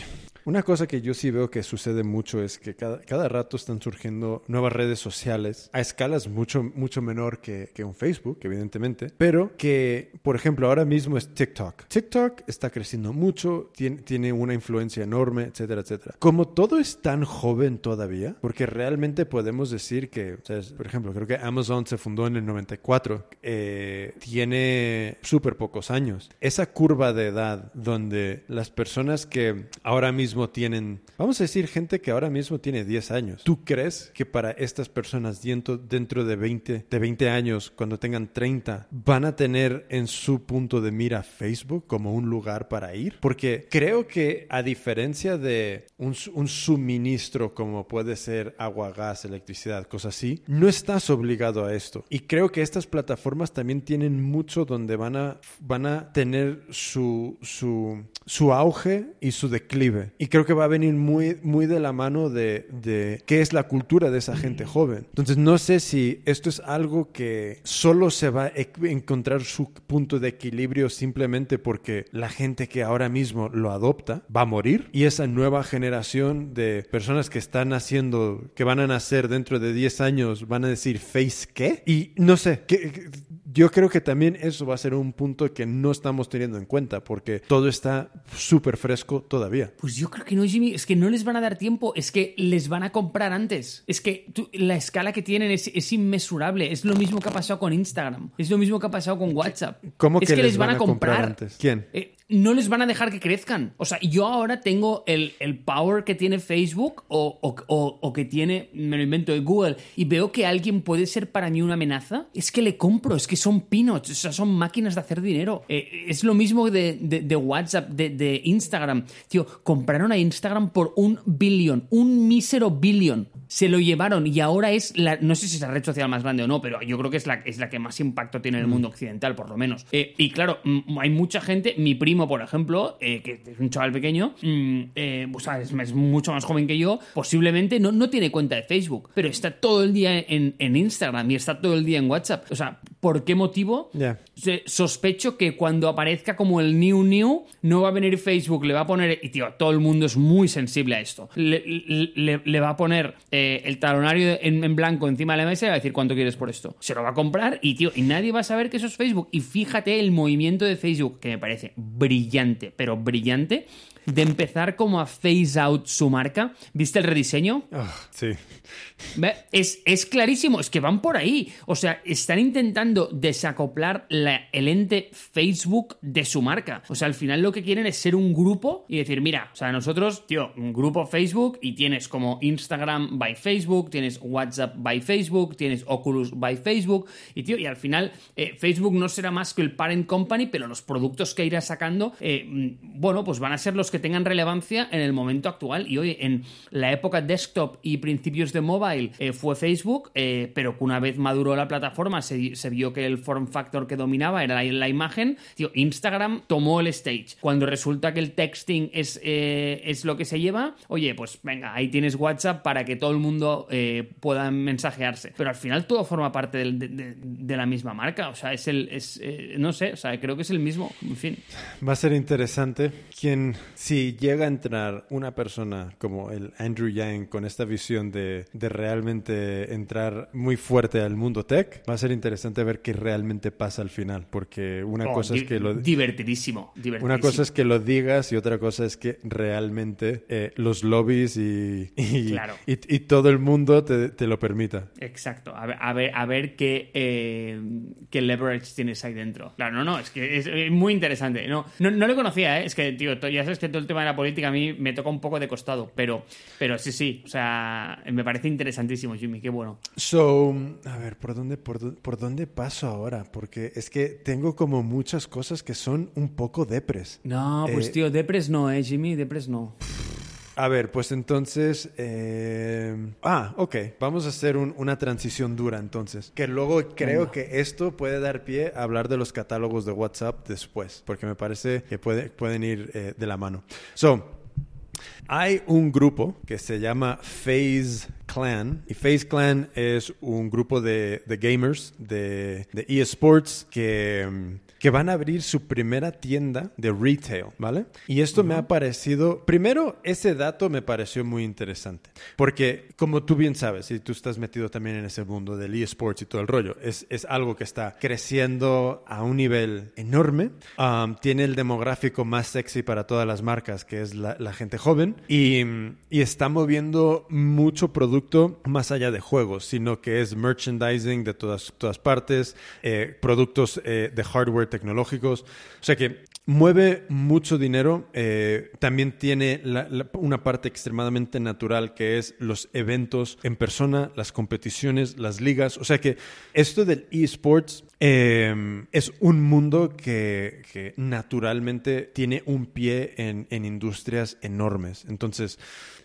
una cosa que yo sí veo que sucede mucho es que cada, cada rato están surgiendo nuevas redes sociales a escalas mucho, mucho menor que, que, un Facebook, evidentemente, pero que, por ejemplo, ahora mismo es TikTok. TikTok está creciendo mucho, tiene, tiene una influencia enorme, etcétera, etcétera. Como todo es tan joven todavía, porque realmente podemos decir que, o sea, por ejemplo, creo que Amazon se fundó en el 94, eh, tiene súper pocos años. Esa curva de edad donde las personas que ahora mismo mismo tienen, vamos a decir, gente que ahora mismo tiene 10 años. ¿Tú crees que para estas personas dentro, dentro de, 20, de 20 años, cuando tengan 30, van a tener en su punto de mira Facebook como un lugar para ir? Porque creo que a diferencia de un, un suministro como puede ser agua, gas, electricidad, cosas así, no estás obligado a esto. Y creo que estas plataformas también tienen mucho donde van a, van a tener su, su, su auge y su declive. Y creo que va a venir muy, muy de la mano de, de qué es la cultura de esa gente joven. Entonces no sé si esto es algo que solo se va a encontrar su punto de equilibrio simplemente porque la gente que ahora mismo lo adopta va a morir y esa nueva generación de personas que están haciendo, que van a nacer dentro de 10 años, van a decir face qué. Y no sé, que, yo creo que también eso va a ser un punto que no estamos teniendo en cuenta porque todo está súper fresco todavía. Pues yo creo que no, Jimmy. Es que no les van a dar tiempo. Es que les van a comprar antes. Es que la escala que tienen es, es, inmesurable. Es lo mismo que ha pasado con Instagram. Es lo mismo que ha pasado con WhatsApp. ¿Cómo es que, les, van, a comprar, antes? ¿Quién? Eh, no les van a dejar que crezcan. O sea, yo ahora tengo el, el power que tiene Facebook o, o, o, que tiene, me lo invento, de Google, y veo que alguien puede ser para mí una amenaza, es que le compro, es que son peanuts, o sea, son máquinas de hacer dinero. Eh, es lo mismo de, de, de WhatsApp, de, de, Instagram. Tío, compraron a Instagram por un billón, un mísero billón. Se lo llevaron y ahora es la, no sé si es la red social más grande o no, pero yo creo que es la, es la que más impacto tiene en el mm. mundo occidental, por lo menos. Eh, y claro, hay mucha gente, mi por ejemplo, eh, que es un chaval pequeño, mm, eh, es, mucho más joven que yo, posiblemente no, no tiene cuenta de Facebook, pero está todo el día en, Instagram y está todo el día en WhatsApp. O sea, ¿por qué motivo? Sospecho que cuando aparezca como el new new, no va a venir Facebook, le va a poner, y tío, todo el mundo es muy sensible a esto, le, va a poner eh, el talonario en, en, blanco encima de la mesa y va a decir cuánto quieres por esto. Se lo va a comprar y, tío, y nadie va a saber que eso es Facebook. Y fíjate el movimiento de Facebook, que me parece brillante, pero brillante, de empezar como a phase out su marca. ¿Viste el rediseño? Oh, sí. Es, es, clarísimo, es que van por ahí. O sea, están intentando desacoplar la, el ente Facebook de su marca. O sea, al final lo que quieren es ser un grupo y decir, mira, o sea, nosotros, tío, un grupo Facebook y tienes como Instagram by Facebook, tienes WhatsApp by Facebook, tienes Oculus by Facebook y, tío, y al final eh, Facebook no será más que el parent company, pero los productos que irá sacando, eh, mm, bueno, pues van a ser los que tengan relevancia en el momento actual. Y hoy, en la época desktop y principios de mobile, eh, fue Facebook, eh, pero que una vez maduró la plataforma, se, vio que el form factor que dominaba era la, imagen. Instagram tomó el stage. Cuando resulta que el texting es, eh, es lo que se lleva, oye, pues venga, ahí tienes WhatsApp para que todo el mundo pueda mensajearse. Pero al final todo forma parte de, de, la misma marca. O sea, es el. Es, no sé, o sea, creo que es el mismo. En fin. Va a ser interesante. Quien si llega a entrar una persona como el Andrew Yang con esta visión de, de, realmente entrar muy fuerte al mundo tech, va a ser interesante ver qué realmente pasa al final, porque una oh, cosa es que lo... Divertidísimo, divertidísimo, Una cosa es que lo digas y otra cosa es que realmente eh, los lobbies y, y, claro. y, y, todo el mundo te, te, lo permita. Exacto, a ver, a ver, a ver qué, eh, qué leverage tienes ahí dentro. Claro, no, no, es que es muy interesante. No, no, no lo conocía, ¿eh? es que, tío, ya sabes que todo el tema de la política a mí me toca un poco de costado, pero, pero sí, sí, o sea, me parece interesantísimo, Jimmy, qué bueno. So, a ver, ¿por dónde, por, por dónde paso ahora? Porque es que tengo como muchas cosas que son un poco depres. No, pues eh, tío, depres no, ¿eh, Jimmy? Depres no. A ver, pues entonces... Eh... Ah, ok. Vamos a hacer un, una transición dura entonces. Que luego creo que esto puede dar pie a hablar de los catálogos de WhatsApp después. Porque me parece que puede, pueden ir eh, de la mano. So, hay un grupo que se llama Phase Clan. Y Phase Clan es un grupo de, de gamers de, de eSports que, que, van a abrir su primera tienda de retail, ¿vale? Y esto uh -huh. me ha parecido, primero, ese dato me pareció muy interesante. Porque, como tú bien sabes, y tú estás metido también en ese mundo del eSports y todo el rollo, es, es algo que está creciendo a un nivel enorme. Um, tiene el demográfico más sexy para todas las marcas, que es la, la gente joven. Y, y está moviendo mucho producto más allá de juegos, sino que es merchandising de todas, todas partes, eh, productos eh, de hardware tecnológicos. O sea que mueve mucho dinero. eh, también tiene una parte extremadamente natural que es los eventos en persona, las competiciones, las ligas. O sea que esto del esports eh, es un mundo que, que naturalmente tiene un pie en industrias enormes. Entonces,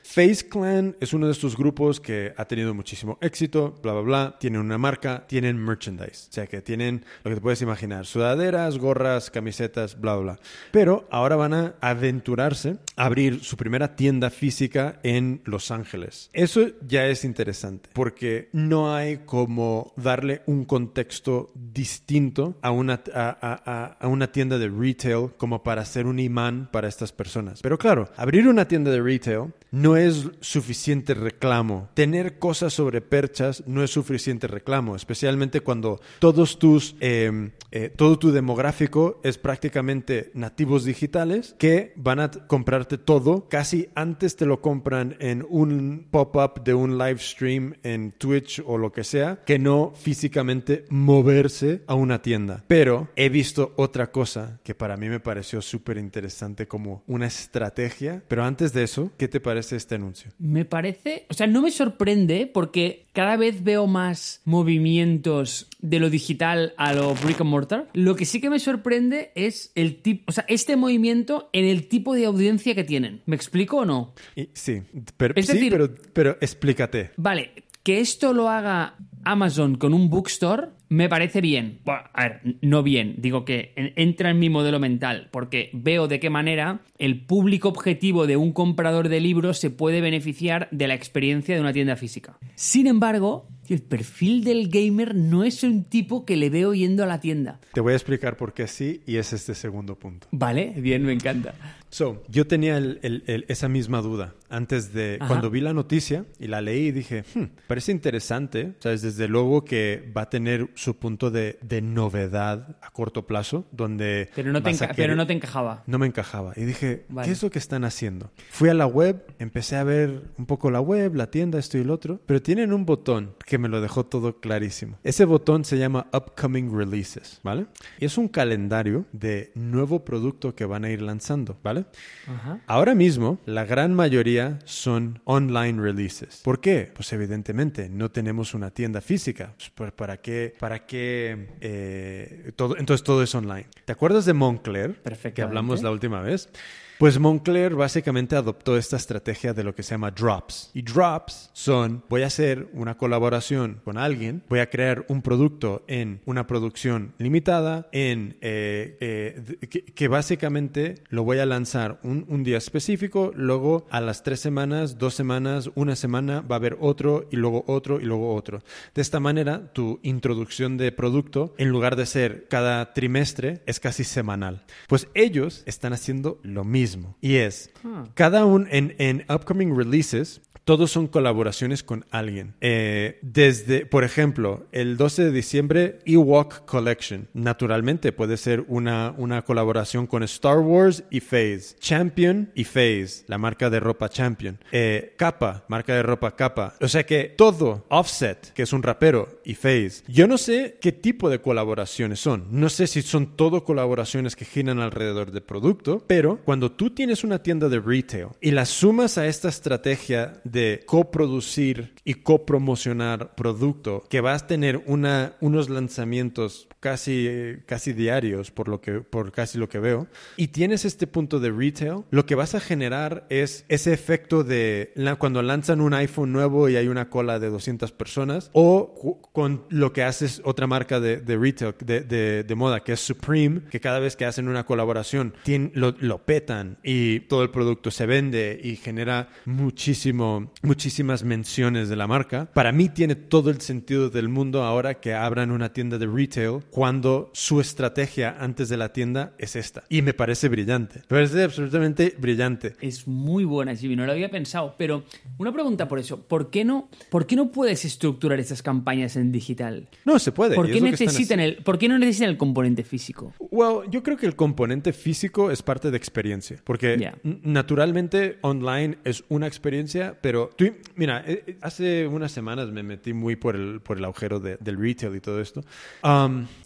Face Clan es uno de estos grupos que ha tenido muchísimo éxito, bla, bla, bla. Tienen una marca, tienen merchandise. O sea que tienen lo que te puedes imaginar: sudaderas, gorras, camisetas, bla, bla, bla. Pero ahora van a aventurarse a abrir su primera tienda física en Los Ángeles. Eso ya es interesante porque no hay como darle un contexto distinto a una, a, a- a- una tienda de retail como para ser un imán para estas personas. Pero claro, abrir una tienda de retail no es suficiente reclamo. Tener cosas sobre perchas no es suficiente reclamo, especialmente cuando todos tus, eh, eh, todo tu demográfico es prácticamente nativos digitales que van a comprarte todo. Casi antes te lo compran en un pop-up de un live stream en Twitch o lo que sea, que no físicamente moverse a una tienda. Pero he visto otra cosa que para mí me pareció súper interesante como una estrategia. Pero antes de eso, ¿qué te parece este anuncio? Me parece, o sea, no me sorprende porque cada vez veo más movimientos de lo digital a lo brick and mortar. Lo que sí que me sorprende es el tipo, o sea, este movimiento en el tipo de audiencia que tienen. ¿Me explico o no? Y- sí, pero, Es sí, decir- pero, pero explícate. Vale, que esto lo haga Amazon con un bookstore me parece bien. Bueno, a ver, no bien, digo que en- entra en mi modelo mental, porque veo de qué manera el público objetivo de un comprador de libros se puede beneficiar de la experiencia de una tienda física. Sin embargo, el perfil del gamer no es un tipo que le veo yendo a la tienda. Te voy a explicar por qué sí y es este segundo punto. Vale, bien, me encanta. So, yo tenía el- el- el- esa misma duda antes de Ajá. cuando vi la noticia y la leí y dije, "Hmm, parece interesante, sabes, desde luego que va a tener su punto de, de novedad a corto plazo, donde Pero no te, querer- pero no te encajaba. no me encajaba. Y dije, Vale. ¿qué es lo que están haciendo? Fui a la web, empecé a ver un poco la web, la tienda, esto y lo otro, pero tienen un botón que me lo dejó todo clarísimo. Ese botón se llama Upcoming Releases, ¿vale? Y es un calendario de nuevo producto que van a ir lanzando, ¿vale? Ajá. Ahora mismo, la gran mayoría son online releases. ¿Por qué? Pues evidentemente no tenemos una tienda física. Pues, ¿para- ¿Para qué? ¿Para qué? eh, todo, entonces todo es online. ¿Te acuerdas de Moncler? Que Perfectamente. hablamos la última vez. Pues Moncler básicamente adoptó esta estrategia de lo que se llama drops. Y drops son, voy a hacer una colaboración con alguien, voy a crear un producto en una producción limitada, en eh, eh, que, que básicamente lo voy a lanzar un, un día específico, luego a las tres semanas, dos semanas, una semana va a haber otro y luego otro y luego otro. De esta manera, tu introducción de producto, en lugar de ser cada trimestre, es casi semanal. Pues ellos están haciendo lo mismo. Y es, Ah. cada un en, en upcoming releases, todos son colaboraciones con alguien. Eh, desde, por ejemplo, el 12 de diciembre, Ewok Collection. Naturalmente puede ser una, una colaboración con Star Wars y Phase. Champion y Phase, la marca de ropa Champion. Eh, Kappa, marca de ropa Kappa. O sea que todo, Offset, que es un rapero, y Phase. Yo no sé qué tipo de colaboraciones son. No sé si son todo colaboraciones que giran alrededor de producto, pero cuando tú tienes una tienda de retail y la sumas a esta estrategia coproducir y copromocionar producto, que vas a tener una, unos lanzamientos casi, casi diarios por, lo que, por casi lo que veo, y tienes este punto de retail, lo que vas a generar es ese efecto de cuando lanzan un iPhone nuevo y hay una cola de 200 personas, o con lo que haces otra marca de, de retail, de, de- de moda, que es Supreme, que cada vez que hacen una colaboración lo, lo petan y todo el producto se vende y genera muchísimo, muchísimas menciones de la marca. Para mí tiene todo el sentido del mundo ahora que abran una tienda de retail cuando su estrategia antes de la tienda es esta. Y me parece brillante. Me parece absolutamente brillante. Es muy buena, Jimmy, no lo había pensado. Pero una pregunta por eso. ¿Por qué no, por qué no puedes estructurar estas campañas en digital? No, se puede. ¿Por qué, necesitan el, ¿Por qué no necesitan el componente físico? Well, yo creo que el componente físico es parte de experiencia, porque naturalmente online es una experiencia, pero pero mira, eh, eh, hace unas semanas me metí muy por el, por el agujero de- del retail y todo esto.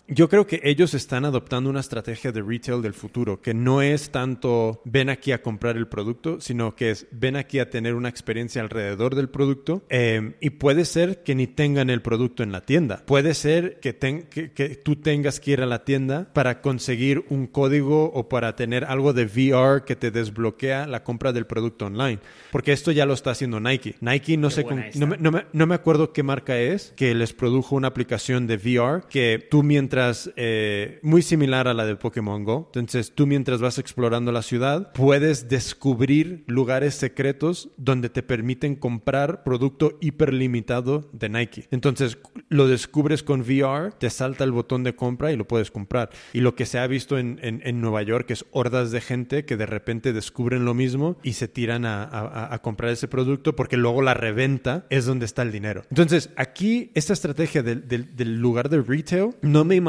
Yo creo que ellos están adoptando una estrategia de retail del futuro, que no es tanto ven aquí a comprar el producto, sino que es ven aquí a tener una experiencia alrededor del producto eh, y puede ser que ni tengan el producto en la tienda. Puede ser que, ten- que, que tú tengas que ir a la tienda para conseguir un código o para tener algo de VR que te desbloquea la compra del producto online. Porque esto ya lo está haciendo Nike. Nike no sé con- no me, no me- no me acuerdo qué marca es que les produjo una aplicación de VR que tú mientras, eh, muy similar a la de Pokémon Go, entonces tú mientras vas explorando la ciudad puedes descubrir lugares secretos donde te permiten comprar producto hiperlimitado de Nike. Entonces lo descubres con VR, te salta el botón de compra y lo puedes comprar. Y lo que se ha visto en, en- en Nueva York es hordas de gente que de repente descubren lo mismo y se tiran a, a- a comprar ese producto porque luego la reventa es donde está el dinero. Entonces aquí esta estrategia del, del- del lugar de retail no me imagino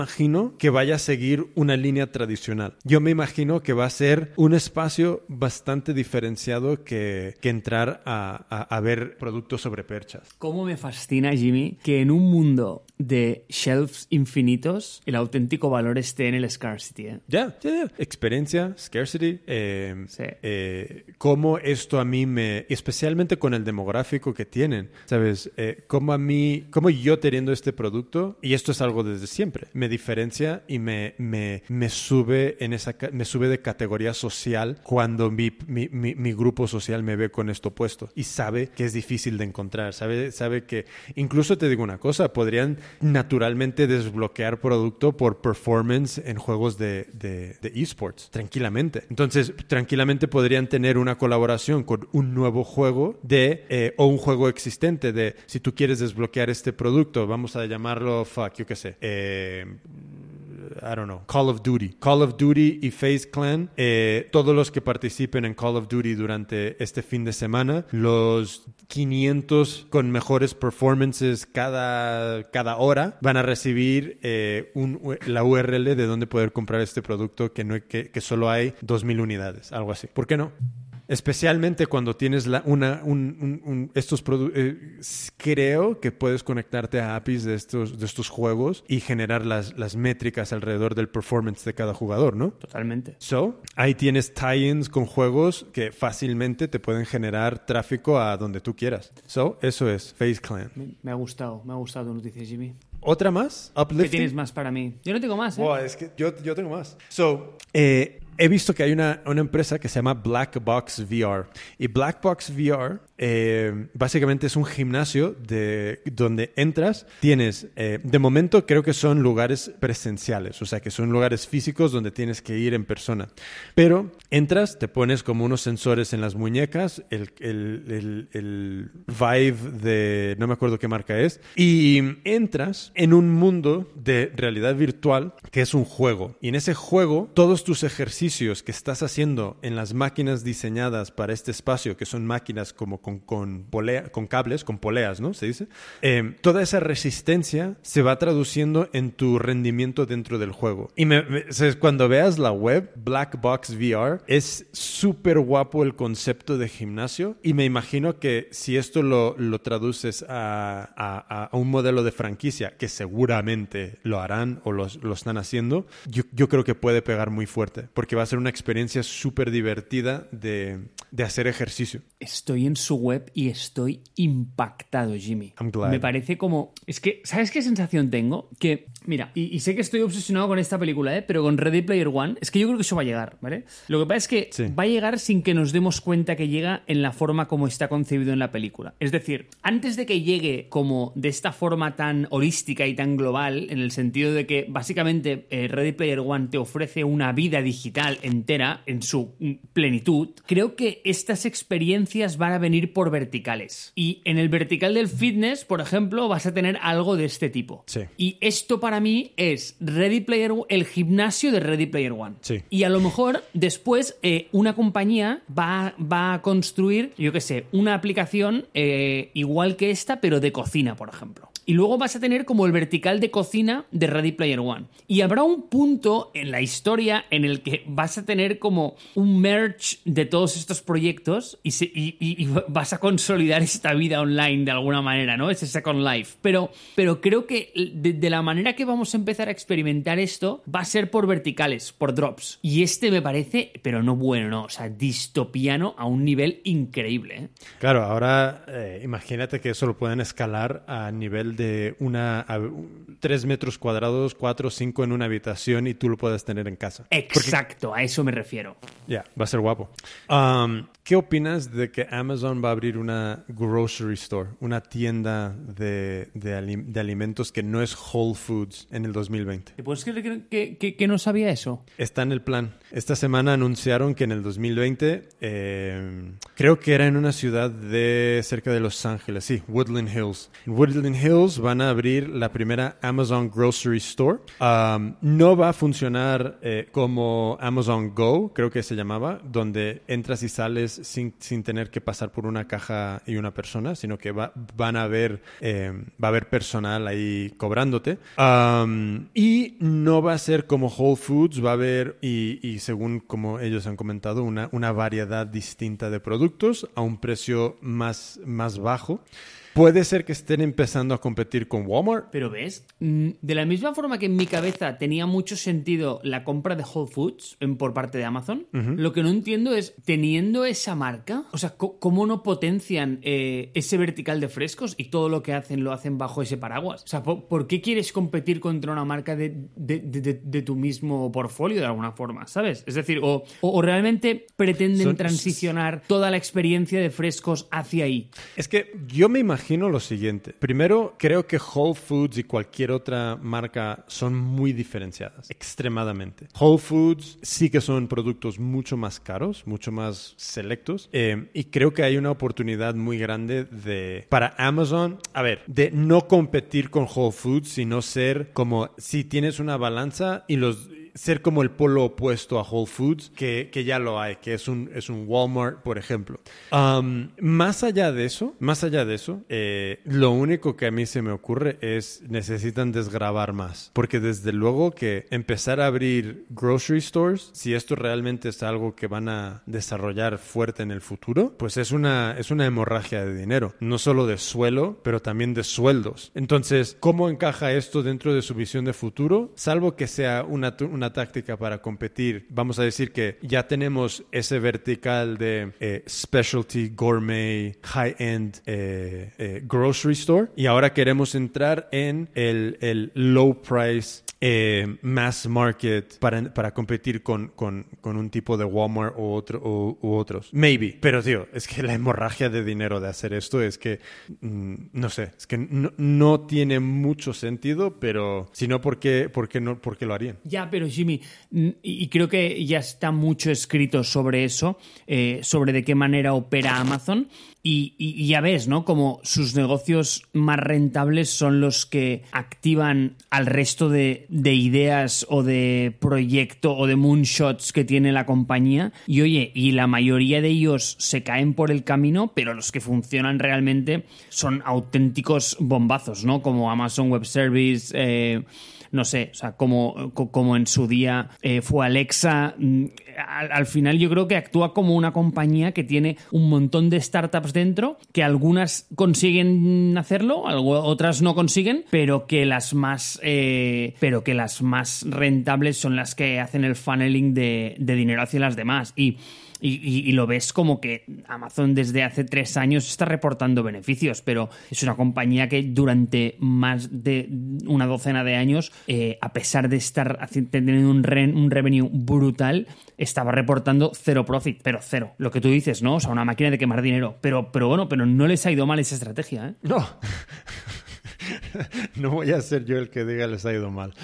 que vaya a seguir una línea tradicional. Yo me imagino que va a ser un espacio bastante diferenciado que, que entrar a, a- a ver productos sobre perchas. ¿Cómo me fascina, Jimmy, que en un mundo de shelves infinitos el auténtico valor esté en el scarcity? ¿eh? Ya, ya, ya. Experiencia, scarcity, eh, Sí. eh, cómo esto a mí me, especialmente con el demográfico que tienen, ¿sabes? Eh, cómo a mí, cómo yo teniendo este producto, y esto es algo desde siempre, me diferencia y me, me, me sube en esa, me sube de categoría social cuando mi, mi, mi- grupo social me ve con esto puesto y sabe que es difícil de encontrar, sabe, sabe que, incluso te digo una cosa, podrían naturalmente desbloquear producto por performance en juegos de, de, de esports, tranquilamente. Entonces, tranquilamente podrían tener una colaboración con un nuevo juego de, eh, o un juego existente de, si tú quieres desbloquear este producto, vamos a llamarlo, fuck, yo qué sé, eh, I don't know, Call of Duty. Call of Duty y Face Clan, eh, todos los que participen en Call of Duty durante este fin de semana, los 500 con mejores performances cada, cada hora van a recibir eh, un- la URL de donde poder comprar este producto que, no, que, que solo hay 2.000 unidades, algo así. ¿Por qué no? Especialmente cuando tienes la, una, un, un- un- estos produ- eh, creo que puedes conectarte a APIs de estos, de estos juegos y generar las, las métricas alrededor del performance de cada jugador, ¿no? Totalmente. So, ahí tienes tie-ins con juegos que fácilmente te pueden generar tráfico a donde tú quieras. So, eso es Face Clan. Me, me ha gustado, me ha gustado tu noticia, Jimmy. ¿Otra más? ¿Qué Uplifting. tienes más para mí? Yo no tengo más, ¿eh? Buah, es que yo, yo tengo más. So, eh, he visto que hay una, una empresa que se llama Black Box VR. Y Black Box VR eh, básicamente es un gimnasio de, donde entras, tienes, eh, de momento creo que son lugares presenciales, o sea que son lugares físicos donde tienes que ir en persona. Pero entras, te pones como unos sensores en las muñecas, el, el, el, el de, no me acuerdo qué marca es, y entras en un mundo de realidad virtual que es un juego. Y en ese juego, todos tus ejercicios que estás haciendo en las máquinas diseñadas para este espacio, que son máquinas como con, con, polea- con cables, con poleas, ¿no? Se dice. Eh, toda esa resistencia se va traduciendo en tu rendimiento dentro del juego. Y me- me- cuando veas la web, Black Box VR, es súper guapo el concepto de gimnasio. Y me imagino que si esto lo, lo traduces a, a- a un modelo de franquicia, que seguramente lo harán o los- lo están haciendo, yo, yo creo que puede pegar muy fuerte. Porque va a ser una experiencia súper divertida de, de hacer ejercicio. Estoy en su web y estoy impactado, Jimmy. I'm glad. Me parece como... Es que, ¿sabes qué sensación tengo? Que, mira, y, y sé que estoy obsesionado con esta película, ¿eh? pero con Ready Player One, es que yo creo que eso va a llegar, ¿vale? Lo que pasa es que Sí. va a llegar sin que nos demos cuenta que llega en la forma como está concebido en la película. Es decir, antes de que llegue como de esta forma tan holística y tan global, en el sentido de que básicamente eh, Ready Player One te ofrece una vida digital entera en su mm, plenitud, creo que estas experiencias van a venir por verticales. Y en el vertical del fitness, por ejemplo, vas a tener algo de este tipo. Sí. Y esto para mí es Ready Player el gimnasio de Ready Player One. Sí. Y a lo mejor después eh, una compañía va, va a construir, yo qué sé, una aplicación eh, igual que esta, pero de cocina, por ejemplo. Y luego vas a tener como el vertical de cocina de Ready Player One. Y habrá un punto en la historia en el que vas a tener como un merge de todos estos proyectos y, vas a consolidar esta vida online de alguna manera, ¿no? Ese Second Life. Pero, pero creo que de, la manera que vamos a empezar a experimentar esto va a ser por verticales, por drops. Y este me parece, pero no bueno, no, o sea, distopiano a un nivel increíble. ¿eh? Claro, ahora eh, imagínate que eso lo pueden escalar a nivel de una tres metros cuadrados, cuatro o cinco en una habitación y tú lo puedes tener en casa. Exacto, a eso me refiero. Ya, va a ser guapo. Um, ¿Qué opinas de que Amazon va a abrir una grocery store, una tienda de, de, alimentos que no es Whole Foods en el 2020? ¿Te puedes creer que, no sabía eso? Está en el plan. Esta semana anunciaron que en el 2020, eh, creo que era en una ciudad de cerca de Los Ángeles, sí, Woodland Hills. En Woodland Hills van a abrir la primera Amazon Grocery Store. Um, no va a funcionar eh, como Amazon Go, creo que se llamaba, donde entras y sales sin, tener que pasar por una caja y una persona, sino que va, van a ver, eh, va a haber personal ahí cobrándote. y no va a ser como Whole Foods, va a haber, y, según como ellos han comentado, una, una variedad distinta de productos a un precio más, más bajo. Puede ser que estén empezando a competir con Walmart. Pero ves, mm, de la misma forma que en mi cabeza tenía mucho sentido la compra de Whole Foods por parte de Amazon, lo que no entiendo es, teniendo esa marca, o sea, ¿cómo no potencian eh, ese vertical de frescos y todo lo que hacen lo hacen bajo ese paraguas? O sea, ¿por, qué quieres competir contra una marca de, de, tu mismo portfolio de alguna forma? ¿Sabes? Es decir, o, o realmente pretenden transicionar toda la experiencia de frescos hacia ahí. Es que yo me imagino imagino lo siguiente. Primero, creo que Whole Foods y cualquier otra marca son muy diferenciadas, extremadamente. Whole Foods sí que son productos mucho más caros, mucho más selectos, eh, y creo que hay una oportunidad muy grande de para Amazon, a ver, de no competir con Whole Foods, sino ser como si tienes una balanza y los ser como el polo opuesto a Whole Foods, que, que ya lo hay, que es un, es un Walmart, por ejemplo. Um, más allá de eso, más allá de eso, eh, lo único que a mí se me ocurre es necesitan desgrabar más. Porque desde luego que empezar a abrir grocery stores, si esto realmente es algo que van a desarrollar fuerte en el futuro, pues es una, es una hemorragia de dinero. No solo de suelo, pero también de sueldos. Entonces, ¿cómo encaja esto dentro de su visión de futuro? Salvo que sea una, una táctica para competir. Vamos a decir que ya tenemos ese vertical de eh, specialty, gourmet, high-end eh, eh, grocery store y ahora queremos entrar en el, el low price mass market para, para competir con, con, con, un tipo de Walmart u, otro, u, otros. Maybe. Pero, tío, es que la hemorragia de dinero de hacer esto es que, mm, no sé, es que no, no, tiene mucho sentido, pero si no, ¿por qué, por qué no, por qué lo harían? Ya, pero Jimmy, y creo que ya está mucho escrito sobre eso, eh, sobre de qué manera opera Amazon. Y, ya ves, ¿no? Como sus negocios más rentables son los que activan al resto de, de ideas o de proyecto o de moonshots que tiene la compañía. Y oye, y la mayoría de ellos se caen por el camino, pero los que funcionan realmente son auténticos bombazos, ¿no? Como Amazon Web Service. Eh, no sé, o sea, como, como en su día eh, fue Alexa, mm, al, final yo creo que actúa como una compañía que tiene un montón de startups dentro, que algunas consiguen hacerlo, otras no consiguen, pero que las más, eh, pero que las más rentables son las que hacen el funneling de, de dinero hacia las demás. Y y, lo ves como que Amazon desde hace tres años está reportando beneficios, pero es una compañía que durante más de una docena de años, eh, a pesar de estar teniendo un, un revenue brutal, estaba reportando cero profit, pero cero. Lo que tú dices, ¿no? O sea, una máquina de quemar dinero. Pero, pero bueno, pero no les ha ido mal esa estrategia, ¿eh? No. no voy a ser yo el que diga les ha ido mal.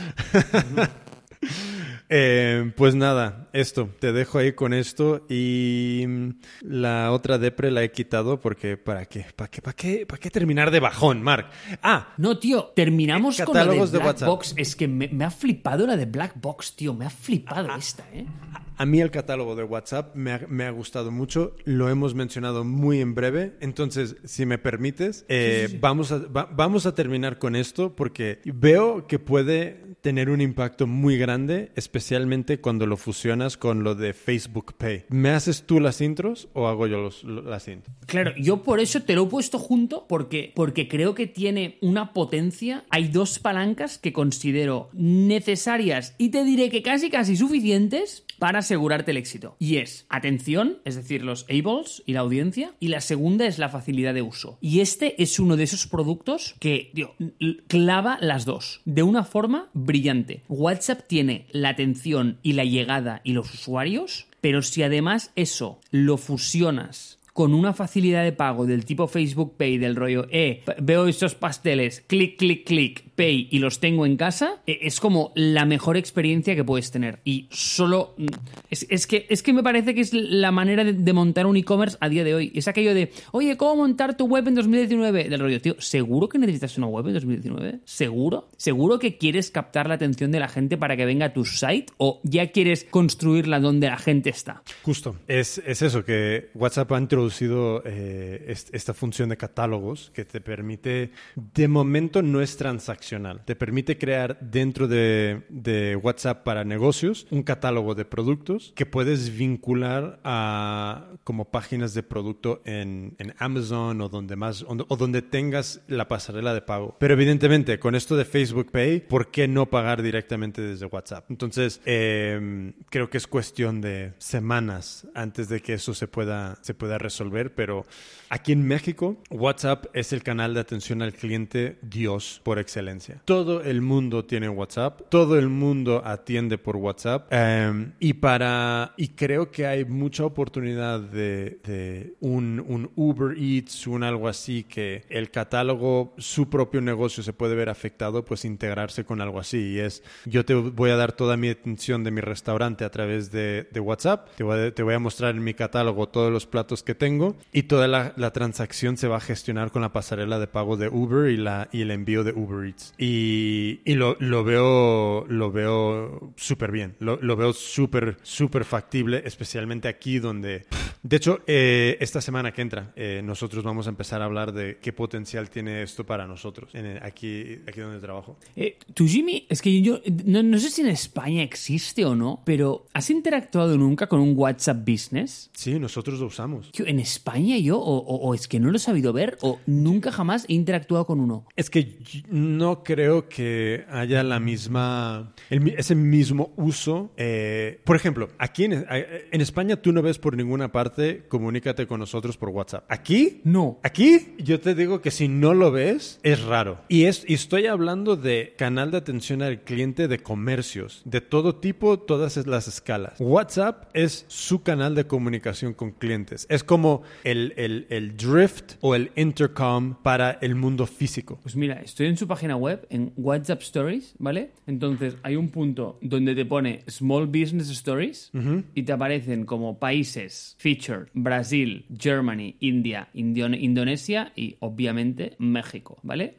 Eh, pues nada, esto, te dejo ahí con esto y mm, la otra depre la he quitado porque ¿para qué? ¿Para qué? ¿Para qué? ¿Para qué terminar de bajón, Mark? Ah, No, tío, terminamos con la de de Black WhatsApp. Box. Es que me, me ha flipado la de Black Box, tío. Me ha flipado esta, ¿eh? A mí el catálogo de WhatsApp me ha, me ha gustado mucho, lo hemos mencionado muy en breve, entonces si me permites, eh, Vamos, a, va- vamos a terminar con esto porque veo que puede tener un impacto muy grande, especialmente cuando lo fusionas con lo de Facebook Pay. ¿Me haces tú las intros o hago yo los- lo- las intros? Claro, yo por eso te lo he puesto junto porque, porque creo que tiene una potencia. Hay dos palancas que considero necesarias y te diré que casi casi suficientes para asegurarte el éxito. Y es atención, es decir, los ables y la audiencia. Y la segunda es la facilidad de uso. Y este es uno de esos productos que tío, clava las dos de una forma brillante. WhatsApp tiene la atención y la llegada y los usuarios, pero si además eso lo fusionas con una facilidad de pago del tipo Facebook Pay, del rollo, eh, veo estos pasteles, clic, clic, clic, pay y los tengo en casa, eh, es como la mejor experiencia que puedes tener. Y solo. mm, Es, es que, es que me parece que es la manera de, montar un e-commerce a día de hoy. Es aquello de, oye, ¿cómo montar tu web en 2019? Del rollo, tío, ¿seguro que necesitas una web en 2019? ¿Seguro? ¿Seguro que quieres captar la atención de la gente para que venga a tu site? ¿O ya quieres construirla donde la gente está? Justo. Es, es eso, que WhatsApp ha introducido eh, est- esta función de catálogos que te permite, de momento no es transaccional, te permite crear dentro de, de WhatsApp para negocios un catálogo de productos que puedes vincular a como páginas de producto en, en Amazon o donde más, o, donde tengas la pasarela de pago. Pero evidentemente, con esto de Facebook Pay, ¿por qué no pagar directamente desde WhatsApp? Entonces, eh, creo que es cuestión de semanas antes de que eso se pueda, se pueda resolver, pero aquí en México, WhatsApp es el canal de atención al cliente Dios por excelencia. Todo el mundo tiene WhatsApp, todo el mundo atiende por WhatsApp eh, y para y creo que hay mucha oportunidad de, un, Uber Eats, un algo así que el catálogo, su propio negocio se puede ver afectado, pues integrarse con algo así. Y es, yo te voy a dar toda mi atención de mi restaurante a través de, WhatsApp, te voy, a, te voy a mostrar en mi catálogo todos los platos que tengo y toda la, la transacción se va a gestionar con la pasarela de pago de Uber y, la, y el envío de Uber Eats. Y, y lo, lo veo, lo veo súper bien, lo, lo veo súper, súper factible, especialmente aquí donde... De hecho, eh, esta semana que entra, eh, nosotros vamos a empezar a hablar de qué potencial tiene esto para nosotros, en aquí, aquí donde trabajo. Eh, tú, Jimmy, es que yo no, no sé si en España existe o no, pero ¿has interactuado nunca con un WhatsApp Business? Sí, nosotros lo usamos. Tío, ¿En España yo? O, o- o es que no lo he sabido ver? ¿O nunca jamás he interactuado con uno? Es que y- no creo que haya la misma, el ese mismo uso. eh, por ejemplo, aquí en, eh, en España tú no ves por ninguna parte, comunícate con nosotros por WhatsApp. Aquí, No. Aquí yo te digo que si no lo ves, es raro. Y, es, y estoy hablando de canal de atención al cliente de comercios, de todo tipo, todas las escalas. WhatsApp es su canal de comunicación con clientes. Es como el, el- el drift o el intercom para el mundo físico. Pues mira, estoy en su página web, en WhatsApp Stories, ¿vale? Entonces hay un punto donde te pone Small Business Stories y te aparecen como países, featured, Brasil, Germany, India, Indio- Indonesia y obviamente México, ¿vale?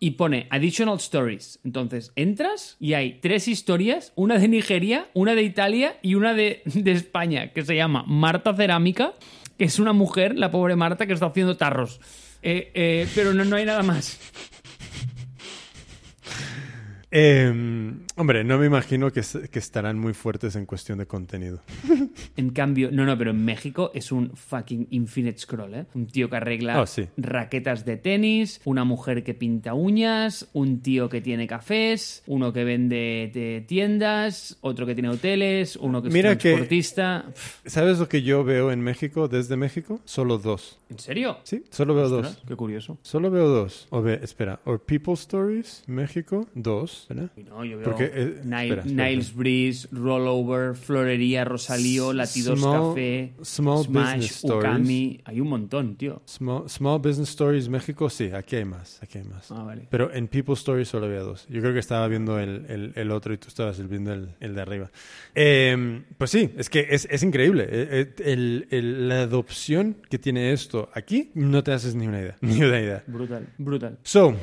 Y pone Additional Stories. Entonces entras y hay tres historias, una de Nigeria, una de Italia y una de, de España, que se llama Marta Cerámica, que es una mujer, la pobre Marta, que está haciendo tarros. Eh, eh, pero no, no hay nada más. Eh, hombre, no me imagino que, es- que estarán muy fuertes en cuestión de contenido. En cambio, no, no, pero en México es un fucking infinite scroll, ¿eh? Un tío que arregla Oh, sí. raquetas de tenis, una mujer que pinta uñas, un tío que tiene cafés, uno que vende de tiendas, otro que tiene hoteles, uno que es Mira que- transportista. Pff, ¿Sabes lo que yo veo en México, desde México? Solo dos. ¿En serio? Sí, solo veo dos. Qué curioso. Solo veo dos. O ve, espera, o People Stories, México, dos, ¿verdad? No, yo veo Porque eh, Nile- espera, espera, Niles. Breeze, Rollover, Florería, Rosalío, Latidos Small- Café, small Smash, business stories. Ukami. Hay un montón, tío. Small, Small Business Stories México, sí, aquí hay más, aquí hay más. Ah, vale. Pero en People Stories solo había dos. Yo creo que estaba viendo el, el- el otro y tú estabas viendo el, el de arriba. Eh, pues sí, es que es, es increíble. Eh, eh, la adopción que tiene esto aquí, no te haces ni una idea. Ni una idea. Brutal, brutal. So,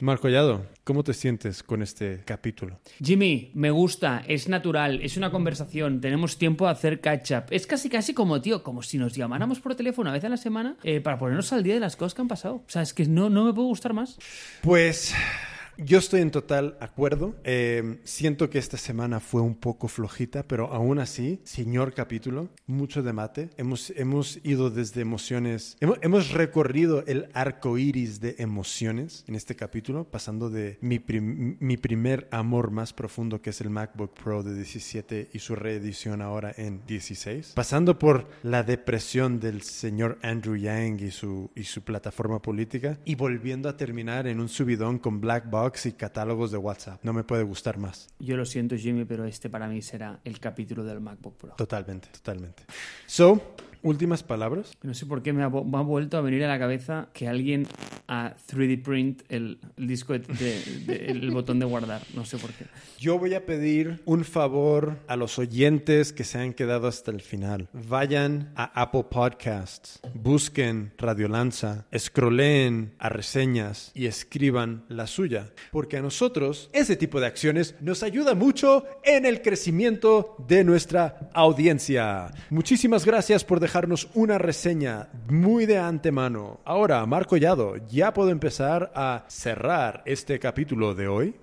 Marco Collado, ¿cómo te sientes con este capítulo? Jimmy, me gusta, es natural, es una conversación, tenemos tiempo a hacer catch up. Es casi casi como, tío, como si nos llamáramos por teléfono a vez a la semana eh, para ponernos al día de las cosas que han pasado. O sea, es que no, no me puede gustar más. Pues yo estoy en total acuerdo. Eh, siento que esta semana fue un poco flojita, pero aún así, señor capítulo, mucho debate. Hemos, hemos ido desde emociones, hemos, hemos recorrido el arco iris de emociones en este capítulo, pasando de mi, prim- mi primer amor más profundo, que es el MacBook Pro de 17 y su reedición ahora en 16, pasando por la depresión del señor Andrew Yang y su, y su plataforma política, y volviendo a terminar en un subidón con Black Box y catálogos de WhatsApp. No me puede gustar más. Yo lo siento, Jimmy, pero este para mí será el capítulo del MacBook Pro. Totalmente, totalmente. So, últimas palabras. No sé por qué me ha, me ha vuelto a venir a la cabeza que alguien a 3D print el, el disco, de, de- de- el botón de guardar. No sé por qué. Yo voy a pedir un favor a los oyentes que se han quedado hasta el final. Vayan a Apple Podcasts, busquen Radio Lanza, scrolleen a reseñas y escriban la suya. Porque a nosotros ese tipo de acciones nos ayuda mucho en el crecimiento de nuestra audiencia. Muchísimas gracias por dejarnos una reseña muy de antemano. Ahora, Marco Collado, ya puedo empezar a cerrar este capítulo de hoy.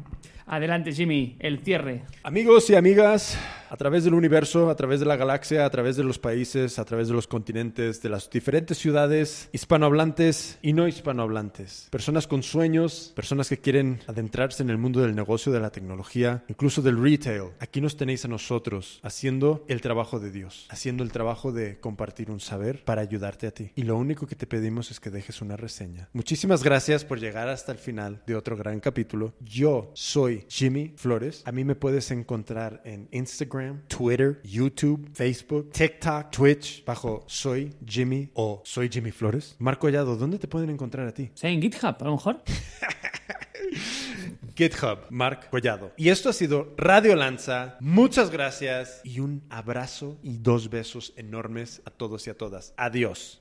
Adelante, Jimmy, el cierre. Amigos y amigas, a través del universo, a través de la galaxia, a través de los países, a través de los continentes, de las diferentes ciudades, hispanohablantes y no hispanohablantes, personas con sueños, personas que quieren adentrarse en el mundo del negocio, de la tecnología, incluso del retail. Aquí nos tenéis a nosotros haciendo el trabajo de Dios, haciendo el trabajo de compartir un saber para ayudarte a ti. Y lo único que te pedimos es que dejes una reseña. Muchísimas gracias por llegar hasta el final de otro gran capítulo. Yo soy Jimmy Flores. A mí me puedes encontrar en Instagram, Twitter, YouTube, Facebook, TikTok, Twitch, bajo Soy Jimmy o Soy Jimmy Flores. Marco Collado, ¿dónde te pueden encontrar a ti? En GitHub, a lo mejor. GitHub, Marc Collado. Y esto ha sido Radio Lanza. Muchas gracias y un abrazo y dos besos enormes a todos y a todas. Adiós.